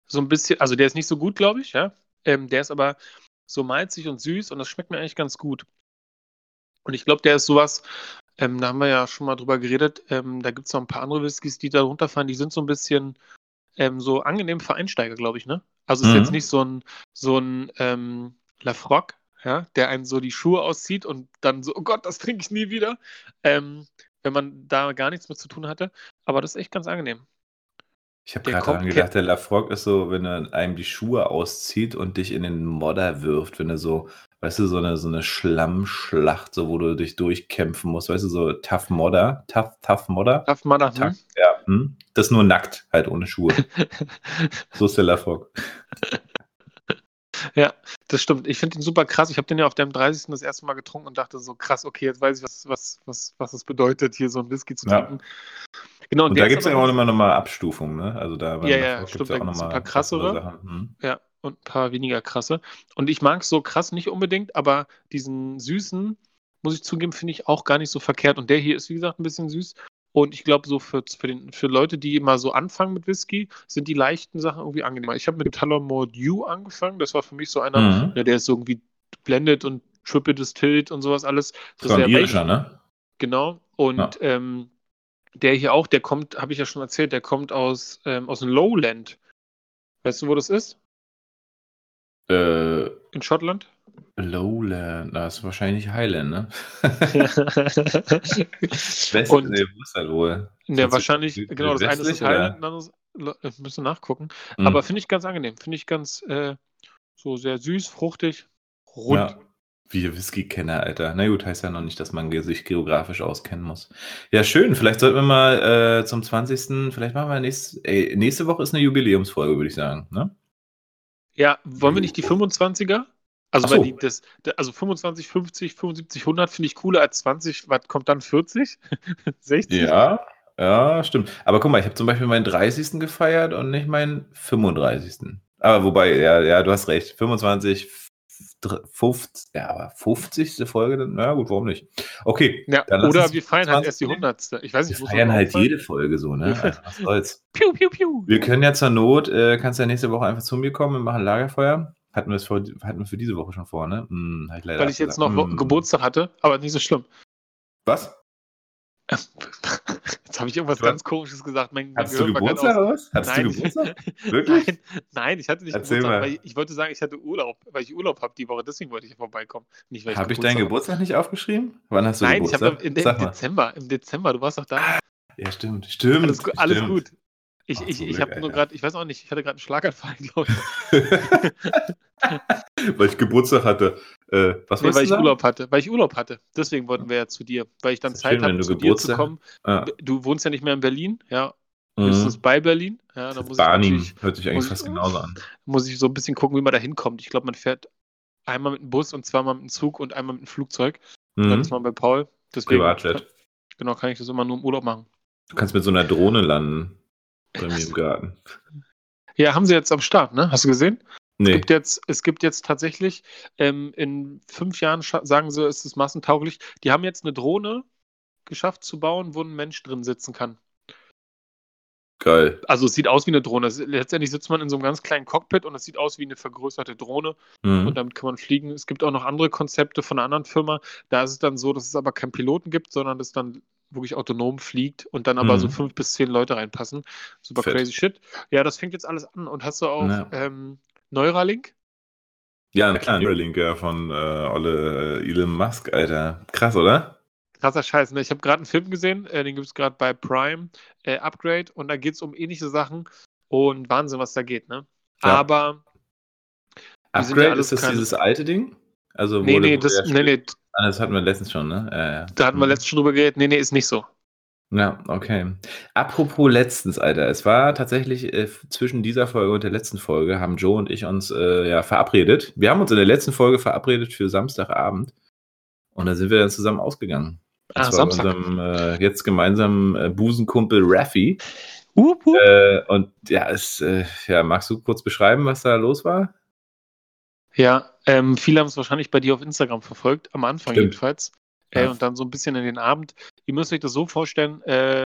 so ein bisschen, also der ist nicht so gut, glaube ich, ja. Ähm, der ist aber so malzig und süß und das schmeckt mir eigentlich ganz gut. Und ich glaube, der ist sowas, ähm, da haben wir ja schon mal drüber geredet, ähm, da gibt es noch ein paar andere Whiskys, die da runterfahren, die sind so ein bisschen ähm, so angenehm für Einsteiger, glaube ich, ne? Also ist Mhm. jetzt nicht so ein, so ein ähm, Lafroc, ja, der einen so die Schuhe auszieht und dann so, oh Gott, das trinke ich nie wieder, ähm, wenn man da gar nichts mit zu tun hatte. Aber das ist echt ganz angenehm. Ich habe gerade daran gedacht, der Lafrock ist so, wenn er einem die Schuhe auszieht und dich in den Modder wirft, wenn er so, weißt du, so eine, so eine Schlammschlacht, so wo du dich durchkämpfen musst, weißt du, so Tough Modder, Tough, Tough Modder. Darf man da, Tough, hm? ja, hm? Das nur nackt, halt ohne Schuhe. [LAUGHS] so ist der Lafrock. [LAUGHS] Ja, das stimmt. Ich finde den super krass. Ich habe den ja auf deinem 30. das erste Mal getrunken und dachte so, krass, okay, jetzt weiß ich, was, was, was, was es bedeutet, hier so ein Whisky zu Ja. trinken. Genau, Und der da gibt es ja auch immer nochmal Abstufungen, ne? Also da Ja, ja, stimmt, da ja auch gibt's ein nochmal paar krassere. Hm? Ja, und ein paar weniger krasse. Und ich mag so krass nicht unbedingt, aber diesen süßen, muss ich zugeben, finde ich auch gar nicht so verkehrt. Und der hier ist, wie gesagt, ein bisschen süß. Und ich glaube, so für, für, den, für Leute, die immer so anfangen mit Whisky, sind die leichten Sachen irgendwie angenehmer. Ich habe mit Tullamore Dew angefangen. Das war für mich so einer, Mhm. ja, der ist so irgendwie blended und triple distilled und sowas alles. Das ein sehr irischer, ne? Genau. Und Ja. ähm, der hier auch, der kommt, habe ich ja schon erzählt, der kommt aus, ähm, aus dem Lowland. Weißt du, wo das ist? Äh, In Schottland? Lowland, das ist wahrscheinlich Highland, ne? [LAUGHS] West, und nee, wo ist das wohl? Ist wahrscheinlich, Süd- genau, das eine ist Highland, das andere ist, ich müsste nachgucken. Hm. Aber finde ich ganz angenehm. Finde ich ganz äh, so sehr süß, fruchtig, rund. Ja. Wir Whisky-Kenner, Alter. Na gut, heißt ja noch nicht, dass man sich geografisch auskennen muss. Ja, schön. Vielleicht sollten wir mal äh, zum 20. Vielleicht machen wir nächst, ey, nächste Woche ist eine Jubiläumsfolge, würde ich sagen. Ne? Ja, wollen wir nicht die 25er? Also, so. die, das, also 25, 50, 75, 100 finde ich cooler als 20. Was kommt dann 40? 60? [LAUGHS] Ja, ja, stimmt. Aber guck mal, ich habe zum Beispiel meinen 30. gefeiert und nicht meinen 35. Aber wobei, ja, ja, du hast recht. 25, 50, ja, aber 50. Folge, dann, na gut, warum nicht? Okay. Ja, oder wir feiern halt 20 erst die 100. Ich weiß Wir nicht, wo feiern halt jede Folge so, ne? Also, was soll's. Piu, piu, piu. Wir können ja zur Not, äh, kannst ja nächste Woche einfach zu mir kommen und machen Lagerfeuer. Hatten wir es vor, hatten wir für diese Woche schon vor, ne? Hm, ich Weil ich jetzt abgesagt. noch Hm. Geburtstag hatte, aber nicht so schlimm. Was? [LAUGHS] Jetzt habe ich irgendwas Was? ganz Komisches gesagt. Mein, mein Hattest du Geburtstag oder was? Hattest Nein. du Geburtstag? [LAUGHS] Wirklich? Nein, nein, ich hatte nicht Erzähl Geburtstag, mal. weil ich, ich wollte sagen, ich hatte Urlaub, weil ich Urlaub habe die Woche, deswegen wollte ich vorbeikommen. Nicht, weil Habe ich deinen Geburtstag Geburtstag nicht aufgeschrieben? Wann hast du habe. Nein, ich Geburtstag? habe im, im. Dezember, im Dezember, du warst doch da. Ja, stimmt, stimmt. Alles, gu- alles stimmt. gut. Ich, Ach, ich, ich habe nur gerade, ich weiß auch nicht, ich hatte gerade einen Schlaganfall, [LAUGHS] glaube ich. [LAUGHS] weil ich Geburtstag hatte. Äh, was Nee, weil ich sagen? Urlaub hatte. Weil ich Urlaub hatte. Deswegen wollten wir ja zu dir. Weil ich dann Zeit habe, zu dir zu Geburtstag- kommen. Ah, Du wohnst ja nicht mehr in Berlin, ja. mhm. Höchstens bei Berlin. Ja, da muss ich Barnim. natürlich Hört sich eigentlich muss ich- fast genauso an. muss ich so ein bisschen gucken, wie man da hinkommt. Ich glaube, man fährt einmal mit dem Bus und zweimal mit dem Zug und einmal mit dem Flugzeug. Dann Mhm. ist man bei Paul. Deswegen, Privatjet. Genau, kann ich das immer nur im Urlaub machen. Du kannst mit so einer Drohne landen. Bei mir im Garten. Ja, haben sie jetzt am Start, ne? Hast du gesehen? Es, Nee. gibt jetzt, es gibt jetzt tatsächlich, ähm, in fünf Jahren sagen sie, ist es massentauglich. Die haben jetzt eine Drohne geschafft zu bauen, wo ein Mensch drin sitzen kann. Geil. Also es sieht aus wie eine Drohne. Es- Letztendlich sitzt man in so einem ganz kleinen Cockpit und es sieht aus wie eine vergrößerte Drohne und Mhm. damit kann man fliegen. Es gibt auch noch andere Konzepte von einer anderen Firma. Da ist es dann so, dass es aber keinen Piloten gibt, sondern es dann wirklich autonom fliegt und dann aber so Mhm. fünf bis zehn Leute reinpassen. Super Fett. crazy shit. Ja, das fängt jetzt alles an. Und hast du auch Ja. ähm, Neuralink? Ja, na klar, Neuralink ja, von äh, Olle äh, Elon Musk, Alter. Krass, oder? Krasser Scheiß, ne? Ich habe gerade einen Film gesehen, äh, den gibt es gerade bei Prime, äh, Upgrade, und da geht es um ähnliche Sachen und Wahnsinn, was da geht, ne? Ja. Aber ja Upgrade, alles ist das keine- dieses alte Ding? Also, nee, nee, das, nee, nee, das hatten wir letztens schon, ne? Ja. da hatten wir Mhm. letztens schon drüber geredet. Nee, nee, ist nicht so. Ja, okay. Apropos letztens, Alter. Es war tatsächlich äh, zwischen dieser Folge und der letzten Folge haben Joe und ich uns äh, ja verabredet. Wir haben uns in der letzten Folge verabredet für Samstagabend. Und da sind wir dann zusammen ausgegangen. Ah, Samstag. mit unserem äh, jetzt gemeinsamen äh, Busenkumpel Raffi. Hup. Äh, und ja, es, äh, ja, magst du kurz beschreiben, was da los war? Ja, ähm, viele haben es wahrscheinlich bei dir auf Instagram verfolgt, am Anfang Stimmt. jedenfalls. Äh, Ja. und dann so ein bisschen in den Abend. Ihr müsst euch das so vorstellen, äh,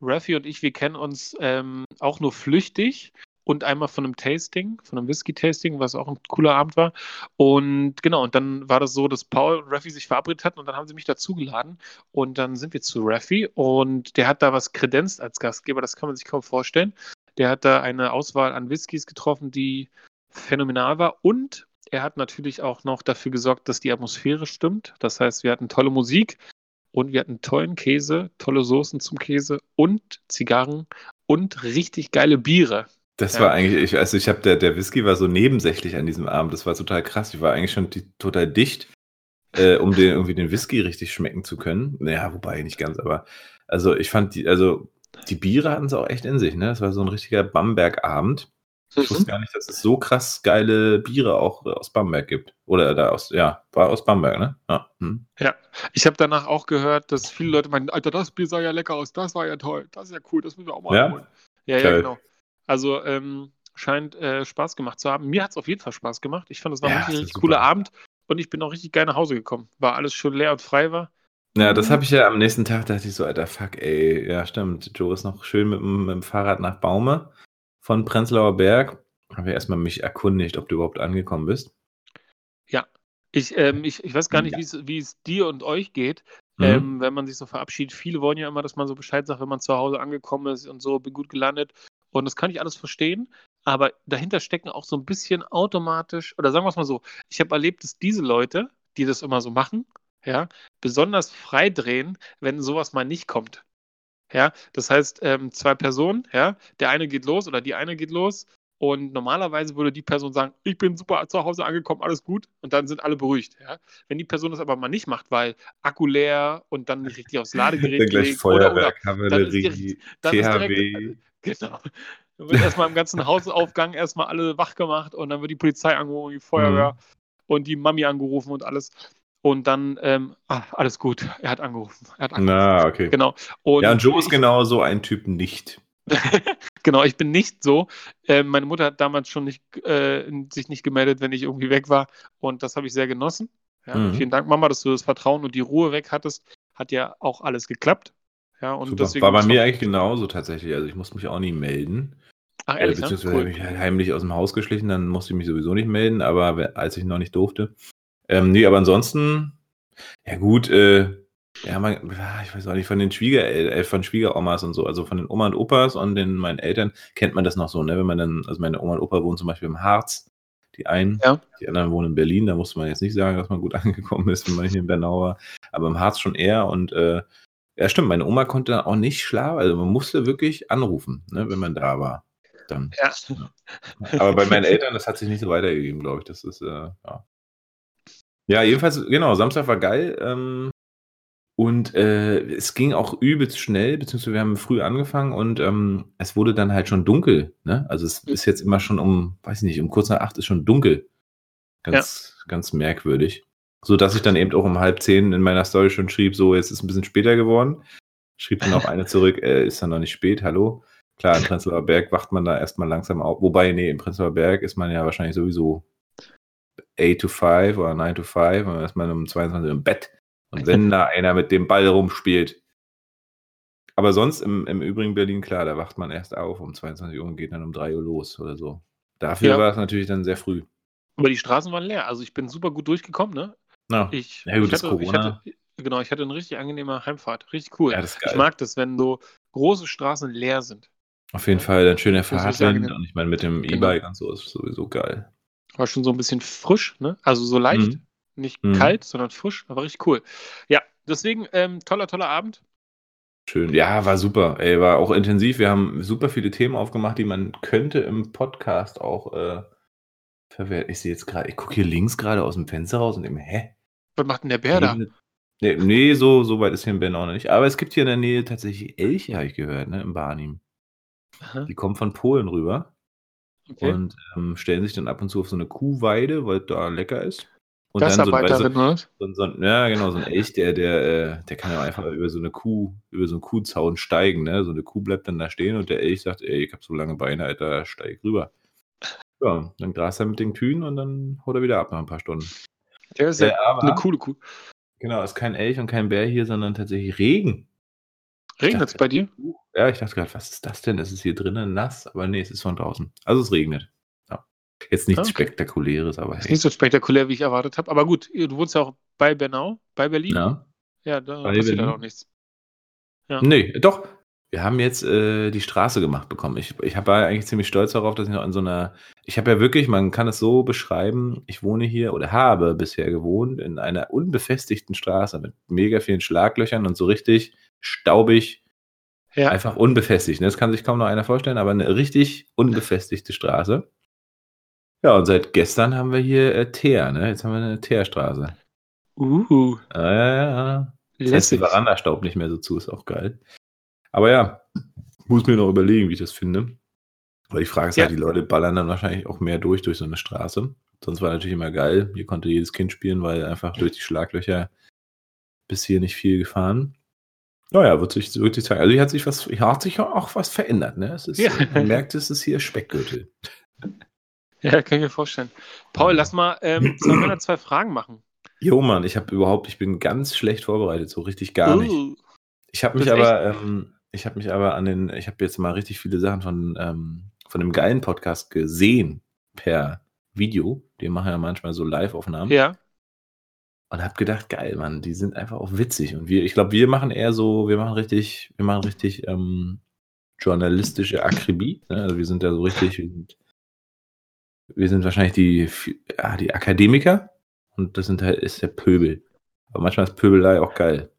Raffi und ich, wir kennen uns ähm, auch nur flüchtig und einmal von einem Tasting, von einem Whisky-Tasting, was auch ein cooler Abend war. Und genau, und dann war das so, dass Paul und Raffi sich verabredet hatten und dann haben sie mich dazugeladen und dann sind wir zu Raffi und der hat da was kredenzt als Gastgeber, das kann man sich kaum vorstellen. Der hat da eine Auswahl an Whiskys getroffen, die phänomenal war und er hat natürlich auch noch dafür gesorgt, dass die Atmosphäre stimmt. Das heißt, wir hatten tolle Musik und wir hatten tollen Käse, tolle Soßen zum Käse und Zigarren und richtig geile Biere. Das Ja. war eigentlich, ich, also ich habe der, der Whisky war so nebensächlich an diesem Abend. Das war total krass. Ich war eigentlich schon die, total dicht, äh, um den, irgendwie den Whisky richtig schmecken zu können. Naja, wobei nicht ganz, aber also ich fand die, also die Biere hatten es auch echt in sich, ne? Das war so ein richtiger Bamberg-Abend. Ich wusste gar nicht, dass es so krass geile Biere auch äh, aus Bamberg gibt. Oder da aus, ja, war aus Bamberg, ne? Ja. Hm. Ja, ich habe danach auch gehört, dass viele Leute meinen, Alter, das Bier sah ja lecker aus, das war ja toll, das ist ja cool, das müssen wir auch mal Ja? holen. Ja, ja, Geil. genau. Also ähm, scheint äh, Spaß gemacht zu haben. Mir hat es auf jeden Fall Spaß gemacht. Ich fand, es war ein Ja, richtig, ist richtig super. cooler Abend und ich bin auch richtig geil nach Hause gekommen. War alles schön leer und frei war. Ja, das habe ich ja am nächsten Tag, dachte ich so, Alter, fuck, ey, ja, stimmt. Joe ist noch schön mit, mit dem Fahrrad nach Baume von Prenzlauer Berg. Habe ja erstmal mich erkundigt, ob du überhaupt angekommen bist. Ich, ähm, ich, ich weiß gar nicht, Ja. wie es- wie es dir und euch geht, Mhm. ähm, wenn man sich so verabschiedet. Viele wollen ja immer, dass man so Bescheid sagt, wenn man zu Hause angekommen ist und so, bin gut gelandet. Und das kann ich alles verstehen. Aber dahinter stecken auch so ein bisschen automatisch, oder sagen wir es mal so, ich habe erlebt, dass diese Leute, die das immer so machen, ja, besonders frei drehen, wenn sowas mal nicht kommt. Ja, das heißt, ähm, zwei Personen, ja, der eine geht los oder die eine geht los und normalerweise würde die Person sagen, ich bin super zu Hause angekommen, alles gut und dann sind alle beruhigt, ja. Wenn die Person das aber mal nicht macht, weil Akku leer und dann nicht richtig aufs Ladegerät Dann gleich legt oder, oder, dann ist THW. direkt, [LAUGHS] genau. Dann wird erstmal im ganzen Hausaufgang erstmal alle wach gemacht und dann wird die Polizei angerufen, die Feuerwehr Mhm. und die Mami angerufen und alles. Und dann, ähm, ah, alles gut, er hat angerufen. Er hat angerufen. Na, okay. Genau. Und ja, und Joe ist genau so ein Typ nicht. [LAUGHS] genau, ich bin nicht so. Ähm, meine Mutter hat damals schon nicht, äh, sich nicht gemeldet, wenn ich irgendwie weg war. Und das habe ich sehr genossen. Ja, Mhm. Vielen Dank, Mama, dass du das Vertrauen und die Ruhe weg hattest. Hat ja auch alles geklappt. Ja, und Super. deswegen War bei mir eigentlich genauso tatsächlich. Also ich musste mich auch nie melden. Ach, Äh, ehrlich, ne? beziehungsweise Cool. habe ich halt heimlich aus dem Haus geschlichen, dann musste ich mich sowieso nicht melden, aber als ich noch nicht durfte. Ähm, nee, aber ansonsten, ja gut, äh, ja, man, ja, ich weiß auch nicht, von den Schwieger, äh, von Schwiegeromas und so, also von den Oma und Opas und den meinen Eltern kennt man das noch so, ne? Wenn man dann, also meine Oma und Opa wohnen zum Beispiel im Harz, die einen, Ja. die anderen wohnen in Berlin, da musste man jetzt nicht sagen, dass man gut [LAUGHS] angekommen ist, wenn man hier in Bernau war, aber im Harz schon eher und äh, ja, stimmt, meine Oma konnte auch nicht schlafen, also man musste wirklich anrufen, ne, wenn man da war. Dann. Ja. Aber bei meinen Eltern, das hat sich nicht so weitergegeben, glaube ich. Das ist, äh, ja. Ja, jedenfalls, genau, Samstag war geil. Ähm, und äh, es ging auch übelst schnell, beziehungsweise wir haben früh angefangen und ähm, es wurde dann halt schon dunkel. Ne? Also es ist jetzt immer schon um, weiß ich nicht, um kurz nach acht ist schon dunkel. Ganz, ganz merkwürdig. So dass ich dann eben auch um halb zehn in meiner Story schon schrieb, so, jetzt ist ein bisschen später geworden. Schrieb dann auch eine zurück, äh, ist dann noch nicht spät, hallo. Klar, in Prenzlauer Berg wacht man da erstmal langsam auf. Wobei, nee, in Prenzlauer Berg ist man ja wahrscheinlich sowieso 8 to 5 oder 9 to 5 und dann ist man um 22 Uhr im Bett. Und wenn da einer mit dem Ball rumspielt, Aber sonst im, im übrigen Berlin, klar, da wacht man erst auf um 22 Uhr und geht dann um 3 Uhr los oder so. Dafür Ja. war es natürlich dann sehr früh. Aber die Straßen waren leer. Also ich bin super gut durchgekommen, ne? Na, Ich, Ja, gut, ich, das hatte, ich Corona. hatte, genau, ich hatte eine richtig angenehme Heimfahrt. Richtig cool. ja, ich mag das, wenn so große Straßen leer sind. Auf jeden Fall dann schöner angenehm. und ich meine, mit dem Genau. E-Bike und so ist sowieso geil. War schon so ein bisschen frisch, ne? Also so leicht, Mhm. nicht Mhm. kalt, sondern frisch, aber richtig cool. Ja, deswegen ähm, toller, toller Abend. Schön. Ja, war super. Ey, war auch intensiv. Wir haben super viele Themen aufgemacht, die man könnte im Podcast auch äh, verwerten. Ich sehe jetzt gerade, ich gucke hier links gerade aus dem Fenster raus und denke mir, hä? Was macht denn der Bär da? Nee, nee, so, so weit ist hier in Bern auch noch nicht. Aber es gibt hier in der Nähe tatsächlich Elche, habe ich gehört, ne, im Barnim. Die kommen von Polen rüber Okay. und ähm, stellen sich dann ab und zu auf so eine Kuhweide, weil da lecker ist. Und dann so, weißt du, so, ein- ja, genau, so ein Elch, der, der, äh, der kann ja einfach über so eine Kuh, über so einen Kuhzaun steigen, ne? So eine Kuh bleibt dann da stehen und der Elch sagt, ey, ich hab so lange Beine, Alter, steig rüber. Ja, dann grast er mit den Kühen und dann haut er wieder ab nach ein paar Stunden. Der ist ja Äh, eine coole Kuh. Genau, ist kein Elch und kein Bär hier, sondern tatsächlich Regen. Regnet es bei dir? Ja, ich dachte gerade, was ist das denn? Es ist hier drinnen nass, aber nee, es ist von draußen. Also es regnet. Ja. Jetzt nichts Okay. Spektakuläres, aber Ist hey. nicht so spektakulär, wie ich erwartet habe. Aber gut, du wohnst ja auch bei Bernau, bei Berlin. Ja. Ja, da Bei passiert dann Berlin. auch nichts. Ja. Nee, doch. Wir haben jetzt äh, die Straße gemacht bekommen. Ich, ich war eigentlich ziemlich stolz darauf, dass ich noch in so einer. Ich habe ja wirklich, man kann es so beschreiben, ich wohne hier oder habe bisher gewohnt in einer unbefestigten Straße mit mega vielen Schlaglöchern und so richtig staubig, Ja, einfach unbefestigt. ne? Das kann sich kaum noch einer vorstellen, aber eine richtig unbefestigte Straße. Ja, und seit gestern haben wir hier äh, Teer, ne? Jetzt haben wir eine Teerstraße. uh, Ja, ja, ja. Das heißt, die lässig. Veranda staubt nicht mehr so zu, ist auch geil. Aber ja, muss mir noch überlegen, wie ich das finde. Weil die Frage ist Ja. halt, die Leute ballern dann wahrscheinlich auch mehr durch, durch so eine Straße. Sonst war natürlich immer geil. Hier konnte jedes Kind spielen, weil einfach durch die Schlaglöcher bis hier nicht viel gefahren. Naja, wird sich, wird sich zeigen. Also hier hat sich was, hier hat sich auch was verändert, ne? Es ist, Ja. Man merkt, es ist hier Speckgürtel. [LAUGHS] Ja, kann ich mir vorstellen. Paul, lass mal ähm, zwei Männer zwei Fragen machen. Jo, Mann, ich habe überhaupt, ich bin ganz schlecht vorbereitet, so richtig gar nicht. Uh, Ich habe mich aber, ähm, ich habe mich aber an den, ich habe jetzt mal richtig viele Sachen von, ähm, von dem geilen Podcast gesehen per Video. Die machen ja manchmal so Live-Aufnahmen. ja, Und habe gedacht, geil, Mann, die sind einfach auch witzig. Und wir, ich glaube, wir machen eher so, wir machen richtig, wir machen richtig ähm, journalistische Akribie. Ne? Also wir sind da so richtig, wir sind, wir sind wahrscheinlich die, ja, die Akademiker und das sind halt, ist der Pöbel. Aber manchmal ist Pöbelei auch geil.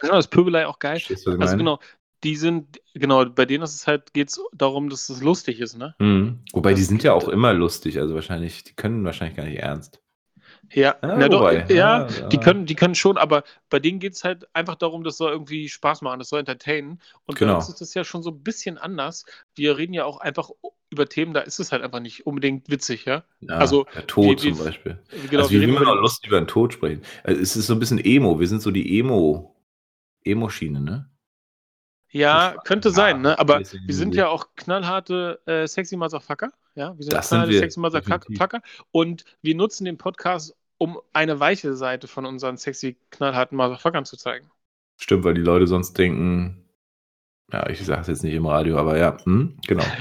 genau, das Pöbelei auch geil. Ich Also genau, die sind, genau, bei denen ist es halt, geht es darum, dass es lustig ist, ne? Mhm. Wobei die Das sind ja auch immer lustig, also wahrscheinlich, die können wahrscheinlich gar nicht ernst. Ja, Ja, na doch, ja, ja, die ja. können, die können schon, aber bei denen geht es halt einfach darum, das soll irgendwie Spaß machen, das soll entertainen. Und Genau. bei uns ist das ja schon so ein bisschen anders. Wir reden ja auch einfach über Themen, da ist es halt einfach nicht unbedingt witzig, ja. Ja, Also, der Tod wie- zum Beispiel. Genau, also wir wie will auch die- lustig über den Tod sprechen? Also es ist so ein bisschen Emo, wir sind so die Emo, Emo-Schiene, ne? Ja, könnte sein, ne? Aber wir sind ja auch knallharte äh, sexy Motherfucker. Ja, wir sind Das sind knallharte wir, sexy Motherfucker. Und wir nutzen den Podcast, um eine weiche Seite von unseren sexy knallharten Motherfuckern zu zeigen. Stimmt, weil die Leute sonst denken, ja, ich sage es jetzt nicht im Radio, aber ja, hm, genau. [LAUGHS]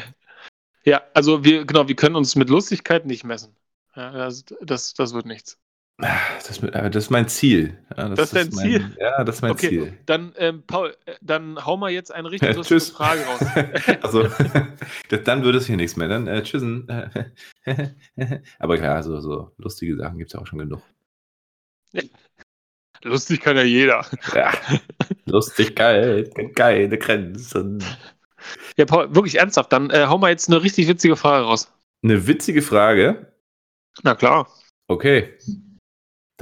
Ja, also wir, genau, wir können uns mit Lustigkeit nicht messen. Ja, das, das, das wird nichts. Das, äh, das ist mein Ziel. Ja, Das ist dein mein, Ziel? Ja, das ist mein Okay. Ziel. Dann, ähm, Paul, äh, dann hau mal jetzt eine richtig Ja, [LAUGHS] lustige tschüss. Frage raus. [LAUGHS] also, [LAUGHS] das, dann würde es hier nichts mehr. Dann äh, tschüssen. Aber klar, so, so lustige Sachen gibt es auch schon genug. Lustig kann ja jeder. Ja. Lustigkeit, keine Grenzen. Ja, Paul, wirklich ernsthaft, dann äh, hau mal jetzt eine richtig witzige Frage raus. Eine witzige Frage. Na klar. Okay.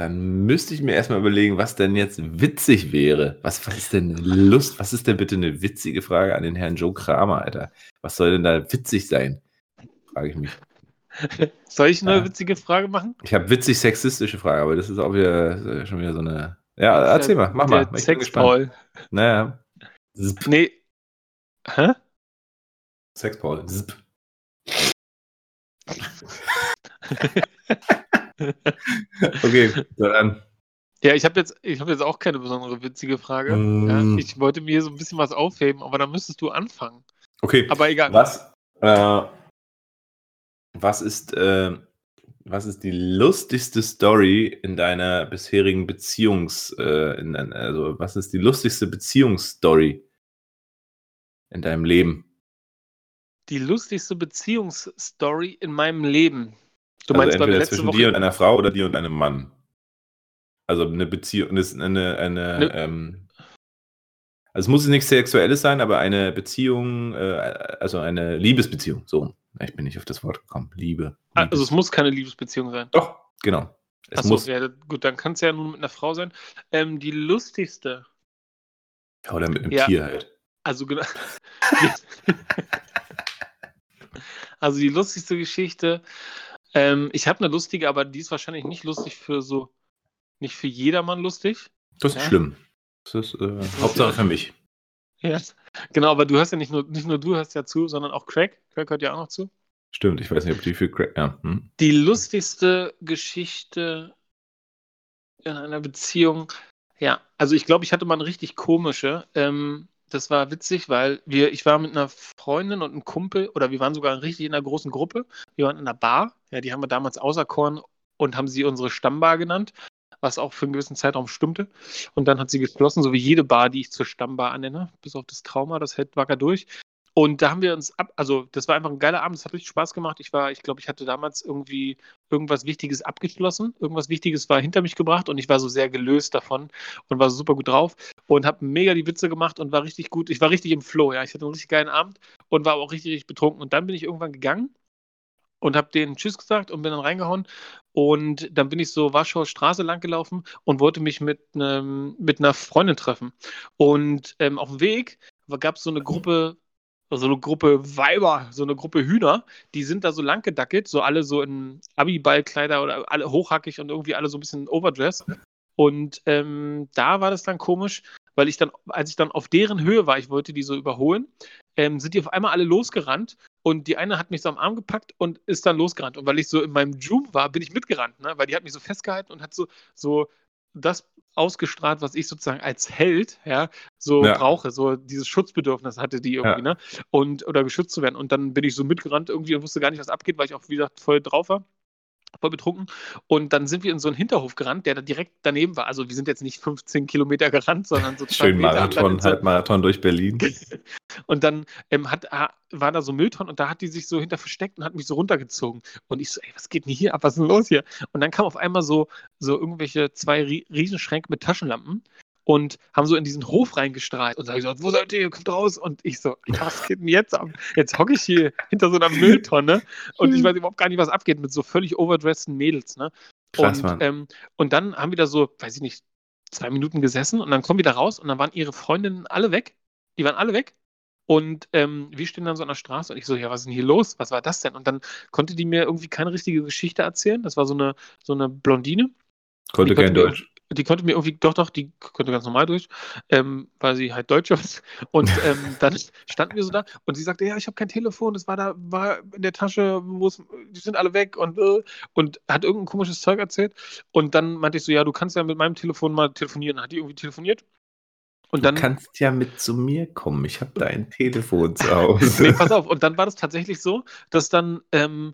Dann müsste ich mir erstmal überlegen, was denn jetzt witzig wäre. Was, was ist denn Lust? Was ist denn bitte eine witzige Frage an den Herrn Joe Kramer, Alter? Was soll denn da witzig sein? Frage ich mich. [LAUGHS] Soll ich eine Ja. witzige Frage machen? Ich habe witzig sexistische Frage, aber das ist auch wieder schon wieder so eine. Ja, erzähl mal, mach mal. Ich Sex. Paul. Naja. Zip. Nee. Hä? Sex Paul. Zip. [LAUGHS] [LAUGHS] Okay, dann. Ja, ich habe jetzt, hab jetzt auch keine besondere witzige Frage. Mm. Ja, ich wollte mir so ein bisschen was aufheben, aber da müsstest du anfangen. Okay. Aber egal. Was, äh, was ist, äh, was ist die lustigste Story in deiner bisherigen Beziehungs, äh, in, dein- also was ist die lustigste Beziehungsstory in deinem Leben? Die lustigste Beziehungsstory in meinem Leben. Du also meinst, wir entweder letzte zwischen Woche. dir und einer Frau oder dir und einem Mann. Also eine Beziehung, eine, eine, Ne- ähm, also es muss nichts Sexuelles sein, aber eine Beziehung, äh, also eine Liebesbeziehung. So, ich bin nicht auf das Wort gekommen. Liebe. Ah, also es muss keine Liebesbeziehung sein. Doch, genau. Es Achso, muss, ja, gut, dann kann es ja nun mit einer Frau sein. Ähm, die lustigste, oder mit einem Ja. Tier halt. also genau. [LAUGHS] [LAUGHS] also die lustigste Geschichte. Ähm, ich habe eine lustige, aber die ist wahrscheinlich nicht lustig für so, nicht für jedermann lustig. Das ist Ja. schlimm. Das ist äh, Hauptsache für mich. Ja, genau, aber du hörst ja nicht nur, nicht nur du hörst ja zu, sondern auch Craig. Craig hört ja auch noch zu. Stimmt, ich weiß nicht, ob die für Crack. Ja. Hm. Die lustigste Geschichte in einer Beziehung, ja, also ich glaube, ich hatte mal eine richtig komische. Ähm, das war witzig, weil wir, ich war mit einer Freundin und einem Kumpel, oder wir waren sogar richtig in einer großen Gruppe. Wir waren in einer Bar, ja, die haben wir damals auserkoren und haben sie unsere Stammbar genannt, was auch für einen gewissen Zeitraum stimmte. Und dann hat sie geschlossen, so wie jede Bar, die ich zur Stammbar annenne, bis auf das Trauma, das hält wacker durch. Und da haben wir uns ab, also das war einfach ein geiler Abend, es hat richtig Spaß gemacht. Ich war, ich glaube, ich hatte damals irgendwie irgendwas Wichtiges abgeschlossen, irgendwas Wichtiges war hinter mich gebracht und ich war so sehr gelöst davon und war super gut drauf und habe mega die Witze gemacht und war richtig gut. Ich war richtig im Flow, ja. Ich hatte einen richtig geilen Abend und war auch richtig, richtig betrunken. Und dann bin ich irgendwann gegangen und habe denen Tschüss gesagt und bin dann reingehauen. Und dann bin ich so Warschauer Straße lang gelaufen und wollte mich mit, einem, mit einer Freundin treffen. Und ähm, auf dem Weg gab es so eine Gruppe, so eine Gruppe Weiber, so eine Gruppe Hühner, die sind da so lang gedackelt, so alle so in Abiballkleider oder alle hochhackig und irgendwie alle so ein bisschen overdressed. Und ähm, da war das dann komisch, weil ich dann, als ich dann auf deren Höhe war, ich wollte die so überholen, ähm, sind die auf einmal alle losgerannt und die eine hat mich so am Arm gepackt und ist dann losgerannt. Und weil ich so in meinem Zoom war, bin ich mitgerannt, ne? weil die hat mich so festgehalten und hat so, so das ausgestrahlt, was ich sozusagen als Held, ja, so Ja. brauche, so dieses Schutzbedürfnis hatte die irgendwie, ne? Und oder geschützt zu werden. Und dann bin ich so mitgerannt irgendwie und wusste gar nicht, was abgeht, weil ich auch, wie gesagt, voll drauf war. Voll betrunken. Und dann sind wir in so einen Hinterhof gerannt, der da direkt daneben war. Also wir sind jetzt nicht 15 Kilometer gerannt, sondern so Schön Marathon, so, Halbmarathon durch Berlin. [LAUGHS] und dann ähm, hat, ah, war da so Mülltonnen und da hat die sich so hinter versteckt und hat mich so runtergezogen. Und ich so, ey, was geht denn hier ab? Was ist denn los hier? Und dann kam auf einmal so, so irgendwelche zwei Rie- Riesenschränke mit Taschenlampen und haben so in diesen Hof reingestrahlt und sagen so, wo seid ihr? Kommt raus! Und ich so, was geht denn jetzt ab? Jetzt hocke ich hier [LAUGHS] hinter so einer Mülltonne und ich weiß überhaupt gar nicht, was abgeht mit so völlig overdresseden Mädels, ne? Krass, und, ähm, und dann haben wir da so, weiß ich nicht, zwei Minuten gesessen und dann kommen wir da raus und dann waren ihre Freundinnen alle weg. Die waren alle weg. Und ähm, wir stehen dann so an der Straße und ich so, ja, was ist denn hier los? Was war das denn? Und dann konnte die mir irgendwie keine richtige Geschichte erzählen. Das war so eine, so eine Blondine. Konnte kein Deutsch. Die konnte mir irgendwie, doch, doch, die konnte ganz normal durch, ähm, weil sie halt Deutsch ist. Und [LAUGHS] ähm, dann standen wir so da und sie sagte, ja, ich habe kein Telefon, das war da, war in der Tasche, die sind alle weg und, äh, und hat irgendein komisches Zeug erzählt. Und dann meinte ich so, ja, du kannst ja mit meinem Telefon mal telefonieren. Hat die irgendwie telefoniert. Und dann, du kannst ja mit zu mir kommen. Ich habe dein Telefon zu Hause. [LAUGHS] nee, pass auf. Und dann war das tatsächlich so, dass dann, ähm,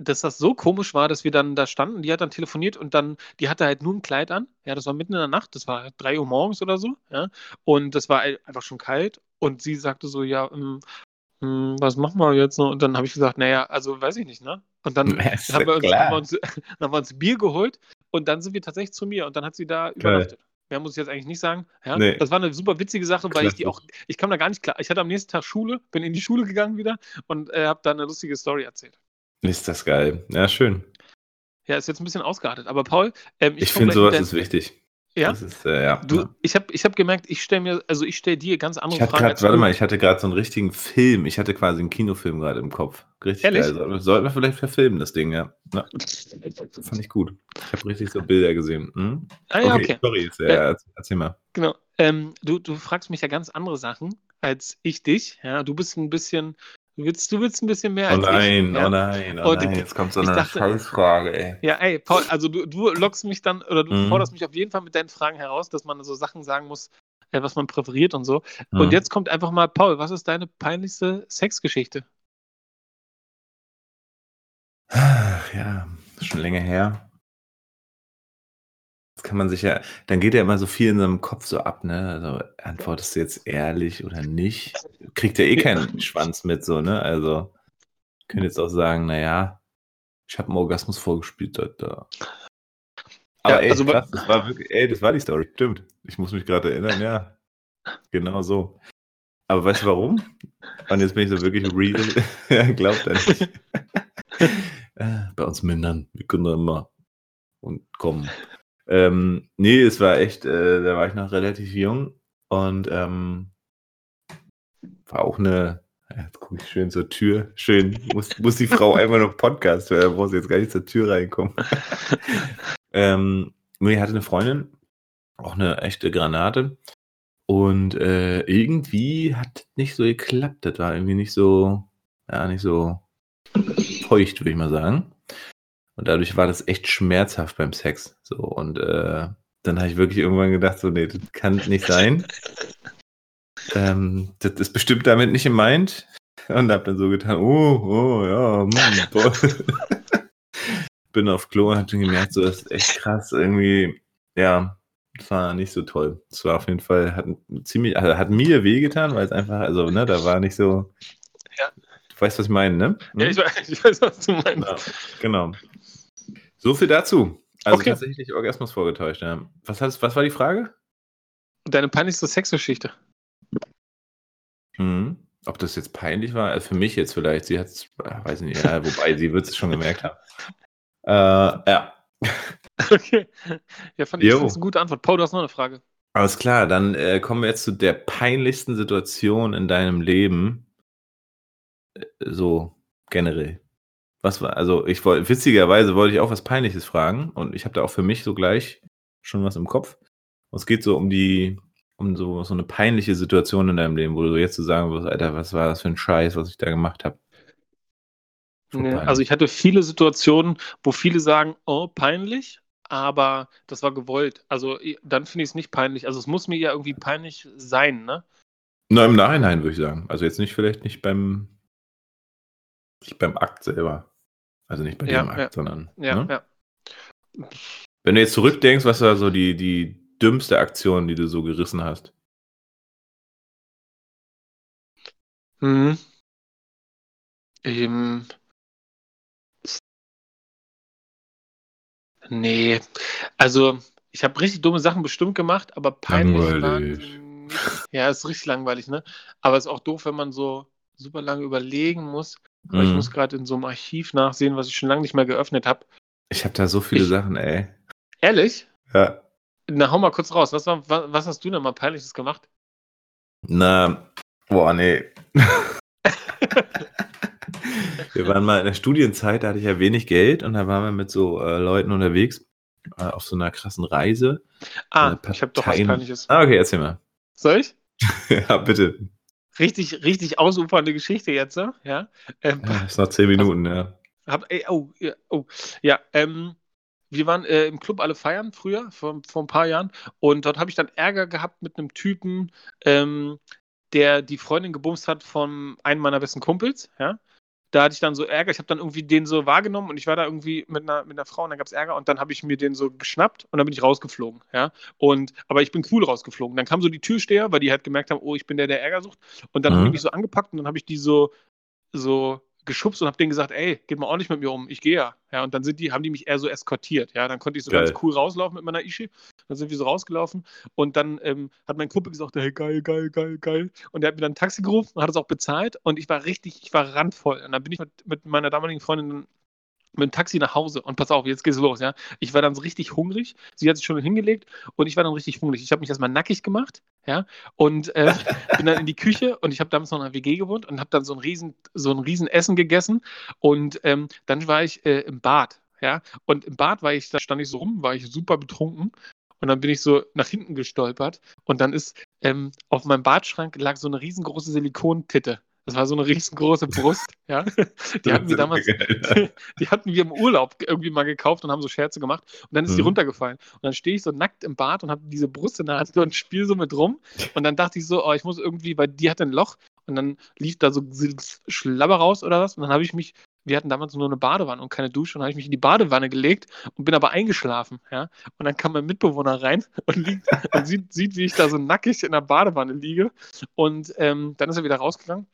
dass das so komisch war, dass wir dann da standen. Die hat dann telefoniert und dann, die hatte halt nur ein Kleid an. Ja, das war mitten in der Nacht. Das war 3 Uhr morgens oder so. Ja, und das war einfach schon kalt. Und sie sagte so, ja, ähm, hm, was machen wir jetzt noch? Und dann habe ich gesagt, naja, also weiß ich nicht, ne? Und dann [LAUGHS] ist haben wir, uns, haben, wir uns, dann [LAUGHS] haben wir uns Bier geholt und dann sind wir tatsächlich zu mir und dann hat sie da übernachtet. Mehr muss ich jetzt eigentlich nicht sagen. Ja? Nee. Das war eine super witzige Sache, weil ich die Klasse. auch, ich kam da gar nicht klar. Ich hatte am nächsten Tag Schule, bin in die Schule gegangen wieder und äh, habe da eine lustige Story erzählt. Ist das geil. Ja, schön. Ja, ist jetzt ein bisschen ausgeartet. Aber Paul, ähm, Ich, komm finde, sowas ist wichtig. Ja? Ist, äh, ja. Du, ich habe ich hab gemerkt, ich stelle mir, also ich stelle dir ganz andere Ich Fragen. als warte mal, ich hatte gerade so einen richtigen Film. Ich hatte quasi einen Kinofilm gerade im Kopf. Richtig Ehrlich? geil. Sollten wir- vielleicht verfilmen, das Ding, ja. ja. Fand ich gut. Ich habe richtig so Bilder gesehen. Hm? Ah ja, okay. Sorry, ist, ja, Äh, erzähl- erzähl mal. Genau. Ähm, du, du fragst mich ja ganz andere Sachen als ich dich. Ja, du bist ein bisschen, Du willst, du willst ein bisschen mehr Oh als nein, ich. ja? oh nein, oh Und nein, ich- jetzt kommt so ich eine dachte- Scheißfrage, ey. Ja, ey, Paul, also du, du lockst mich dann oder du Mhm. forderst mich auf jeden Fall mit deinen Fragen heraus, dass man so Sachen sagen muss, äh, was man präferiert und so. Hm. Und jetzt kommt einfach mal, Paul, was ist deine peinlichste Sexgeschichte? Ach, Ja, schon länger her. Das kann man sich ja, dann geht ja immer so viel in seinem Kopf so ab, ne? Also antwortest du jetzt ehrlich oder nicht? Kriegt ja eh keinen Schwanz mit, so, ne? Also, könnt jetzt auch sagen, naja, ich habe einen Orgasmus vorgespielt. Da, da. Aber Ja, ey, also krass, das war wirklich, ey, das war die Story, stimmt. Ich muss mich gerade erinnern, ja. Genau so. Aber weißt du warum? Und jetzt bin ich so wirklich real. [LAUGHS] ja, glaubt er nicht. [LAUGHS] Äh, Bei uns Männern, wir können da immer und kommen. Ähm, nee, es war echt, äh, da war ich noch relativ jung und ähm, war auch eine, jetzt gucke ich schön zur Tür, schön, muss, muss die Frau [LAUGHS] einmal noch Podcast hören, da muss jetzt gar nicht zur Tür reinkommen. [LAUGHS] ähm, nee, hatte eine Freundin, auch eine echte Granate und äh, irgendwie hat nicht so geklappt, das war irgendwie nicht so, ja, nicht so feucht, würde ich mal sagen. Und dadurch war das echt schmerzhaft beim Sex. So, und äh, dann habe ich wirklich irgendwann gedacht, so, nee, das kann nicht sein. [LAUGHS] ähm, das ist bestimmt damit nicht gemeint. Und habe dann so getan, oh, oh, ja, hm, toll. [LAUGHS] Bin auf Klo und habe dann gemerkt, so, das ist echt krass, irgendwie, ja, das war nicht so toll. Es war auf jeden Fall, hat ziemlich, also hat mir wehgetan, weil es einfach, also, ne, da war nicht so, Ja. du weißt, was ich meine, ne? Ja, ich weiß, ich weiß, was du meinst. Ja, genau. So viel dazu. Also Okay. tatsächlich Orgasmus vorgetäuscht, ja. Was, hast, was war die Frage? Deine peinlichste Sexgeschichte. Mhm. Ob das jetzt peinlich war? Also für mich jetzt vielleicht. Sie hat es, weiß nicht, ja, wobei sie wird es schon gemerkt haben. Äh, ja, [LAUGHS] Okay. Ja, fand ich eine gute Antwort. Paul, du hast noch eine Frage. alles klar. Dann äh, kommen wir jetzt zu der peinlichsten Situation in deinem Leben. Äh, So generell. Was war, also ich wollte, witzigerweise wollte ich auch was Peinliches fragen und ich habe da auch für mich so gleich schon was im Kopf. Es geht so um die, um so, so eine peinliche Situation in deinem Leben, wo du jetzt so sagen wirst, Alter, was war das für ein Scheiß, was ich da gemacht habe. Nee, also ich hatte viele Situationen, wo viele sagen, oh, peinlich, aber das war gewollt. Also dann finde ich es nicht peinlich. Also es muss mir ja irgendwie peinlich sein, ne? Na, im Nachhinein würde ich sagen. Also jetzt nicht, vielleicht nicht beim, nicht beim Akt selber. Also nicht bei Ja, dem Akt, ja. sondern. Ja, ne? ja. Wenn du jetzt zurückdenkst, was war so die, die dümmste Aktion, die du so gerissen hast? Mhm. Ähm, nee, also ich habe richtig dumme Sachen bestimmt gemacht, aber peinlich waren Langweilig. nicht. Ja, ist richtig langweilig, ne? Aber ist auch doof, wenn man so super lange überlegen muss. Aber ich Mhm. muss gerade in so einem Archiv nachsehen, was ich schon lange nicht mehr geöffnet habe. Ich habe da so viele Ich- Sachen, ey. Ehrlich? Ja. Na, hau mal kurz raus. Was, war, was, was hast du denn mal Peinliches gemacht? Na, boah, nee. [LAUGHS] wir waren mal in der Studienzeit, da hatte ich ja wenig Geld und da waren wir mit so äh, Leuten unterwegs äh, auf so einer krassen Reise. Ah, Äh, ich habe doch was Peinliches. Ah, okay, erzähl mal. Soll ich? [LAUGHS] ja, bitte. Richtig, richtig ausufernde Geschichte jetzt, ne? ja? Ähm, Ja, ist noch zehn Minuten, ja. Hab, ey, oh, ja, oh, ja, ähm, wir waren äh, im Club alle feiern früher, vor, vor ein paar Jahren, und dort habe ich dann Ärger gehabt mit einem Typen, ähm, der die Freundin gebumst hat von einem meiner besten Kumpels, ja. Da hatte ich dann so Ärger, ich habe dann irgendwie den so wahrgenommen und ich war da irgendwie mit einer, mit einer Frau und dann gab es Ärger und dann habe ich mir den so geschnappt und dann bin ich rausgeflogen, ja. Und, aber ich bin cool rausgeflogen. Dann kam so die Türsteher, weil die halt gemerkt haben, oh, ich bin der, der Ärger sucht. Und dann Mhm. haben die mich so angepackt und dann habe ich die so, so geschubst und habe denen gesagt, ey, geht mal ordentlich mit mir um, ich gehe ja. Ja, und dann sind die, haben die mich eher so eskortiert. Ja, dann konnte ich so Geil. ganz cool rauslaufen mit meiner Ishi. Dann sind wir so rausgelaufen und dann ähm, hat mein Kumpel gesagt, hey, geil, geil, geil, geil. Und der hat mir dann ein Taxi gerufen und hat es auch bezahlt und ich war richtig, ich war randvoll. Und dann bin ich mit, mit meiner damaligen Freundin mit dem Taxi nach Hause und pass auf, jetzt geht's los, ja. Ich war dann so richtig hungrig. Sie hat sich schon hingelegt und ich war dann richtig hungrig. Ich habe mich erstmal nackig gemacht, ja, und äh, [LAUGHS] bin dann in die Küche und ich habe damals noch in einer WG gewohnt und habe dann so ein riesen, so ein riesen Essen gegessen und ähm, dann war ich äh, im Bad, ja. Und im Bad war ich, da stand ich so rum, war ich super betrunken und dann bin ich so nach hinten gestolpert und dann ist ähm, auf meinem Badschrank lag so eine riesengroße Silikontitte. Das war so eine riesengroße Brust, ja. [LAUGHS] Die hatten wir damals, [LAUGHS] die hatten wir im Urlaub irgendwie mal gekauft und haben so Scherze gemacht. Und dann ist die Mhm. runtergefallen. Und dann stehe ich so nackt im Bad und habe diese Brust in der Hand und spiele so mit rum. Und dann dachte ich so, oh, ich muss irgendwie, weil die hat ein Loch und dann lief da so Schlabber raus oder was. Und dann habe ich mich, wir hatten damals nur eine Badewanne und keine Dusche und habe ich mich in die Badewanne gelegt und bin aber eingeschlafen, ja. Und dann kam mein Mitbewohner rein [LAUGHS] und, liegt, und sieht, sieht, wie ich da so nackig in der Badewanne liege. Und ähm, dann ist er wieder rausgegangen.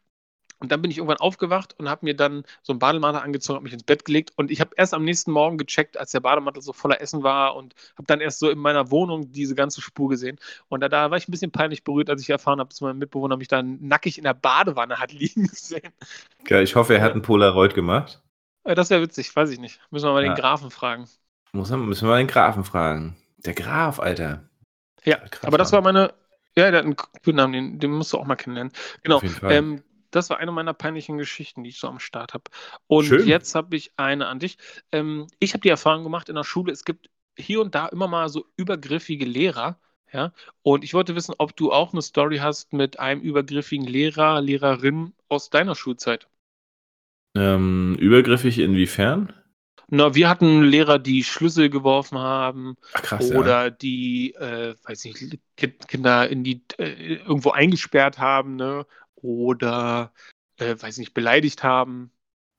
Und dann bin ich irgendwann aufgewacht und habe mir dann so einen Bademantel angezogen, habe mich ins Bett gelegt und ich habe erst am nächsten Morgen gecheckt, als der Bademantel so voller Essen war und habe dann erst so in meiner Wohnung diese ganze Spur gesehen. Und da, da war ich ein bisschen peinlich berührt, als ich erfahren habe, dass mein Mitbewohner mich dann nackig in der Badewanne hat liegen [LAUGHS] gesehen. Geil, ich hoffe, er hat einen Polaroid gemacht. Äh, Das wäre witzig, weiß ich nicht. Müssen wir mal Ja. den Grafen fragen. Muss man, müssen wir mal den Grafen fragen. Der Graf, Alter. Ja, Krass, aber das war meine. Ja, der hat einen coolen Namen, den, den musst du auch mal kennenlernen. Genau. Auf jeden Fall. Ähm, das war eine meiner peinlichen Geschichten, die ich so am Start habe. Und Schön. jetzt habe ich eine an dich. Ähm, ich habe die Erfahrung gemacht in der Schule, es gibt hier und da immer mal so übergriffige Lehrer. Ja, und ich wollte wissen, ob du auch eine Story hast mit einem übergriffigen Lehrer, Lehrerin aus deiner Schulzeit. Ähm, übergriffig inwiefern? Na, wir hatten Lehrer, die Schlüssel geworfen haben, Ach, krass, ja. oder die, äh, weiß nicht, Ki- Kinder in die äh, irgendwo eingesperrt haben, ne? Oder äh, weiß nicht, beleidigt haben.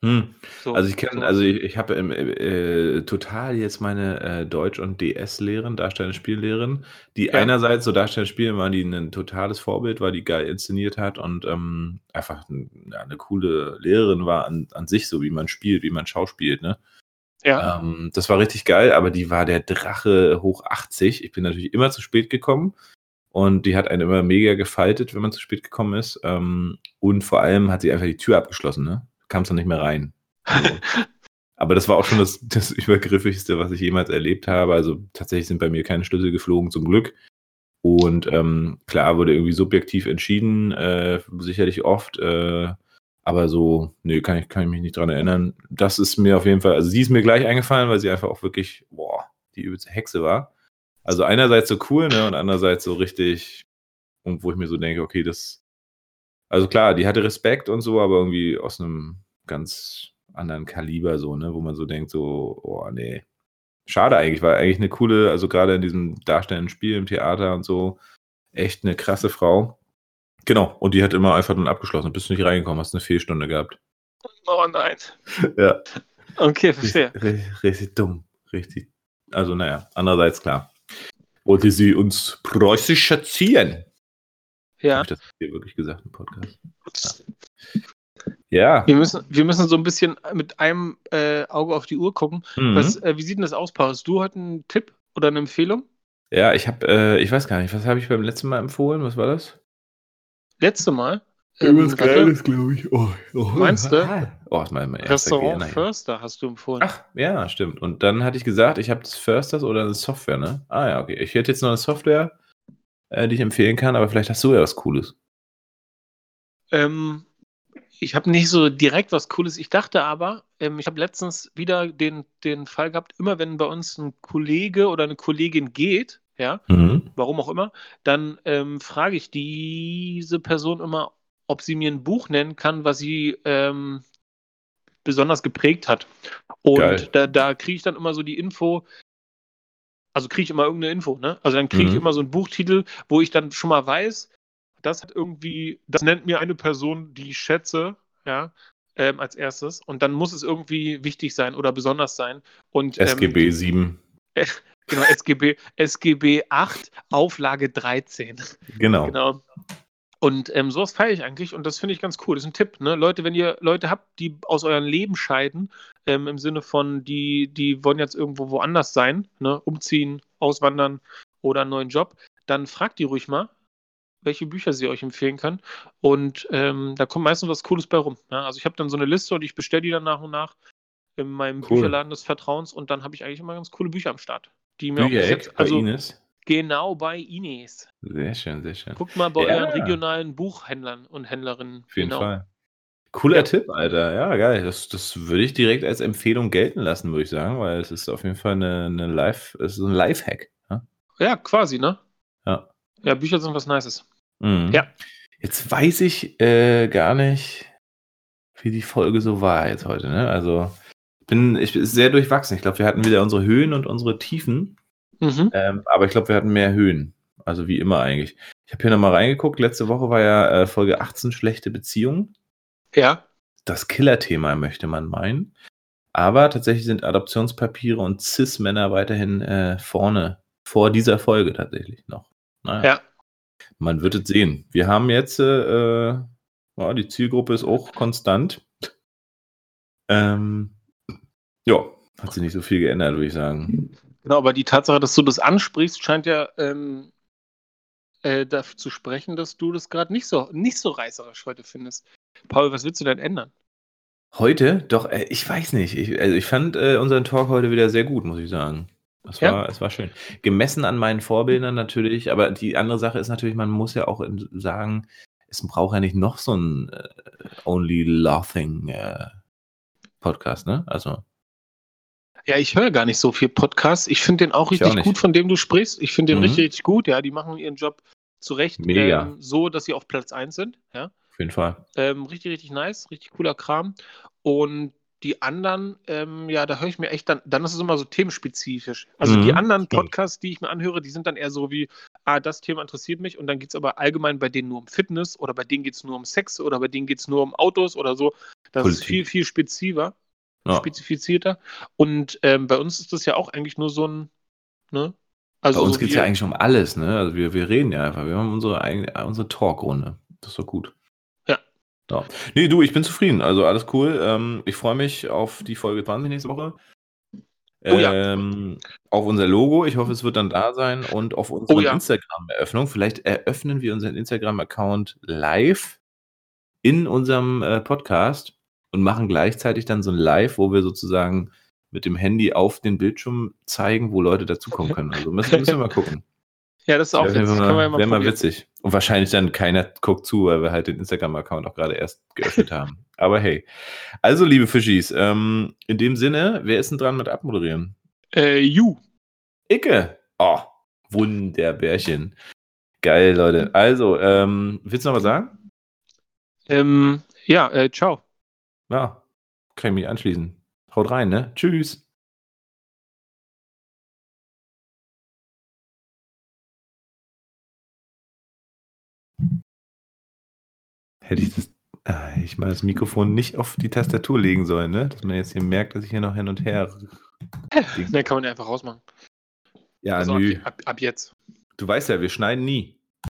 Hm. So, Also ich kenne, so. also ich, ich habe ähm, äh, total jetzt meine äh, Deutsch- und DS-Lehrerin, Darstellende Spiellehrerin, die Ja. einerseits so Darstellende Spielen war, die ein totales Vorbild war, die geil inszeniert hat und ähm, einfach ein, ja, eine coole Lehrerin war an, an sich, so wie man spielt, wie man schauspielt, ne? ja, Ähm, das war richtig geil, aber die war der Drache hoch 80. Ich bin natürlich immer zu spät gekommen und die hat einen immer mega gefaltet, wenn man zu spät gekommen ist. Ähm, und vor allem hat sie einfach die Tür abgeschlossen, ne? Kam es noch nicht mehr rein. So. [LAUGHS] aber das war auch schon das, das Übergriffigste, was ich jemals erlebt habe. Also tatsächlich sind bei mir keine Schlüssel geflogen, zum Glück. Und ähm, klar wurde irgendwie subjektiv entschieden, äh, sicherlich oft. Äh, aber so, nö, kann ich, kann ich mich nicht dran erinnern. Das ist mir auf jeden Fall, also sie ist mir gleich eingefallen, weil sie einfach auch wirklich, boah, die übelste Hexe war. Also einerseits so cool, ne, und andererseits so richtig, und wo ich mir so denke, okay, das, also klar, die hatte Respekt und so, aber irgendwie aus einem ganz anderen Kaliber so, ne, wo man so denkt, so, oh, nee. Schade eigentlich, weil eigentlich eine coole, also gerade in diesem darstellenden Spiel im Theater und so, echt eine krasse Frau. Genau, und die hat immer einfach dann abgeschlossen. Bist du nicht reingekommen, hast eine Fehlstunde gehabt. oh nein. [LAUGHS] Ja. Okay, verstehe. Richtig, richtig dumm. Richtig. Also, naja, andererseits klar. Wollte sie uns preußisch erziehen? Ja. Habe ich das hier wirklich gesagt im Podcast? Ja. Wir müssen, wir müssen so ein bisschen mit einem äh, Auge auf die Uhr gucken. Mhm. Was, äh, wie sieht denn das aus, Paul? Hast du heute einen Tipp oder eine Empfehlung? Ja, ich habe, äh, ich weiß gar nicht, was habe ich beim letzten Mal empfohlen? Was war das? Letzte Mal. Ähm, warte, glaube ich. Oh, oh. Meinst du? Oh, ist mein, mein Restaurant hier. Förster hast du empfohlen. Ach, ja, stimmt. Und dann hatte ich gesagt, ich habe das Firsters oder eine Software, ne? Ah ja, okay. Ich hätte jetzt noch eine Software, äh, die ich empfehlen kann, aber vielleicht hast du ja was Cooles. Ähm, ich habe nicht so direkt was Cooles. Ich dachte aber, ähm, ich habe letztens wieder den, den Fall gehabt, immer wenn bei uns ein Kollege oder eine Kollegin geht, ja, Mhm. warum auch immer, dann ähm, frage ich diese Person immer, ob sie mir ein Buch nennen kann, was sie ähm, besonders geprägt hat. Und Geil. da, da kriege ich dann immer so die Info, also kriege ich immer irgendeine Info, ne? Also dann kriege ich Mhm. immer so einen Buchtitel, wo ich dann schon mal weiß, das hat irgendwie, das nennt mir eine Person, die ich schätze, ja, ähm, als erstes. Und dann muss es irgendwie wichtig sein oder besonders sein. Und ähm, SGB 7. [LAUGHS] Genau, SGB, SGB 8, Auflage 13. Genau. Genau. Und ähm, sowas feiere ich eigentlich und das finde ich ganz cool. Das ist ein Tipp, ne? Leute, wenn ihr Leute habt, die aus eurem Leben scheiden, ähm, im Sinne von, die, die wollen jetzt irgendwo woanders sein, ne? umziehen, auswandern oder einen neuen Job, dann fragt die ruhig mal, welche Bücher sie euch empfehlen kann. Und ähm, da kommt meistens was Cooles bei rum. Ne? Also ich habe dann so eine Liste und ich bestelle die dann nach und nach in meinem Cool. Bücherladen des Vertrauens und dann habe ich eigentlich immer ganz coole Bücher am Start. Die mir auch Büchereck jetzt, bei also Ines. Genau bei Ines. Sehr schön, sehr schön. Guckt mal bei Ja. euren regionalen Buchhändlern und Händlerinnen. Auf jeden genau. Fall. Cooler Ja. Tipp, Alter. Ja, geil. Das, das würde ich direkt als Empfehlung gelten lassen, würde ich sagen, weil es ist auf jeden Fall eine, eine Live, es ist ein Lifehack. Ja? Ja, quasi, ne? Ja. Ja, Bücher sind was Nices. Mhm. Ja. Jetzt weiß ich äh, gar nicht, wie die Folge so war jetzt heute. Ne? Also bin ich bin sehr durchwachsen. Ich glaube, wir hatten wieder unsere Höhen und unsere Tiefen. Mhm. Ähm, aber ich glaube, wir hatten mehr Höhen. Also wie immer eigentlich. Ich habe hier nochmal reingeguckt. Letzte Woche war ja äh, Folge 18 schlechte Beziehungen. Ja. Das Killer-Thema möchte man meinen. Aber tatsächlich sind Adoptionspapiere und Cis-Männer weiterhin äh, vorne. Vor dieser Folge tatsächlich noch. Naja. Ja. Man wird es sehen. Wir haben jetzt, äh, ja, die Zielgruppe ist auch konstant. Ähm, ja, hat sich nicht so viel geändert, würde ich sagen. Genau, aber die Tatsache, dass du das ansprichst, scheint ja ähm, äh, dafür zu sprechen, dass du das gerade nicht so, nicht so reißerisch heute findest. Paul, was willst du denn ändern? Heute? Doch, äh, ich weiß nicht. Ich, also ich fand äh, unseren Talk heute wieder sehr gut, muss ich sagen. Es Ja? war, es war schön. Gemessen an meinen Vorbildern natürlich, aber die andere Sache ist natürlich, man muss ja auch sagen, es braucht ja nicht noch so ein äh, Only Laughing äh, Podcast, ne? Also, Ja, ich höre gar nicht so viel Podcasts. Ich finde den auch Ich richtig auch gut, von dem du sprichst. Ich finde den Mhm. richtig, richtig gut. Ja, die machen ihren Job zurecht Mega. ähm, so, dass sie auf Platz 1 sind. Ja. auf jeden Fall. Ähm, richtig, richtig nice, richtig cooler Kram. Und die anderen, ähm, ja, da höre ich mir echt dann, dann ist es immer so themenspezifisch. Also die Mhm, anderen stimmt. Podcasts, die ich mir anhöre, die sind dann eher so wie, ah, das Thema interessiert mich und dann geht es aber allgemein bei denen nur um Fitness oder bei denen geht es nur um Sex oder bei denen geht es nur um Autos oder so. Das ist Politik. viel, viel spezifischer, Ja. spezifizierter. Und ähm, bei uns ist das ja auch eigentlich nur so ein, ne? Bei Also uns so geht es ja eigentlich um alles, ne? Also wir, wir reden ja einfach. Wir haben unsere eigene, unsere Talkrunde. Das ist doch gut. Ja. ja. Nee, du, ich bin zufrieden. Also alles cool. Ähm, ich freue mich auf die Folge 20 nächste Woche. Oh ja. ähm, auf unser Logo. Ich hoffe, es wird dann da sein und auf unsere Oh ja. Instagram-Eröffnung. Vielleicht eröffnen wir unseren Instagram-Account live in unserem äh, Podcast und machen gleichzeitig dann so ein Live, wo wir sozusagen mit dem Handy auf den Bildschirm zeigen, wo Leute dazukommen können. Also müssen, müssen wir mal gucken. Ja, das ist auch Wäre witzig. Ja mal wär mal witzig. Und wahrscheinlich dann keiner guckt zu, weil wir halt den Instagram-Account auch gerade erst geöffnet haben. Aber hey. Also, liebe Fischis, ähm, in dem Sinne, wer ist denn dran mit Abmoderieren? Äh, you. Icke. Oh, Wunderbärchen. Geil, Leute. Also, ähm, willst du noch was sagen? Ähm, ja, äh, ciao. Ja, kann ich mich anschließen. Haut rein, ne? Tschüss. Hätte ich das, ah, ich mal das Mikrofon nicht auf die Tastatur legen sollen, ne? Dass man jetzt hier merkt, dass ich hier noch hin und her. [LAUGHS] Ne, kann man ja einfach rausmachen. Ja, also nö. ab, ab, ab jetzt. Du weißt ja, wir schneiden nie.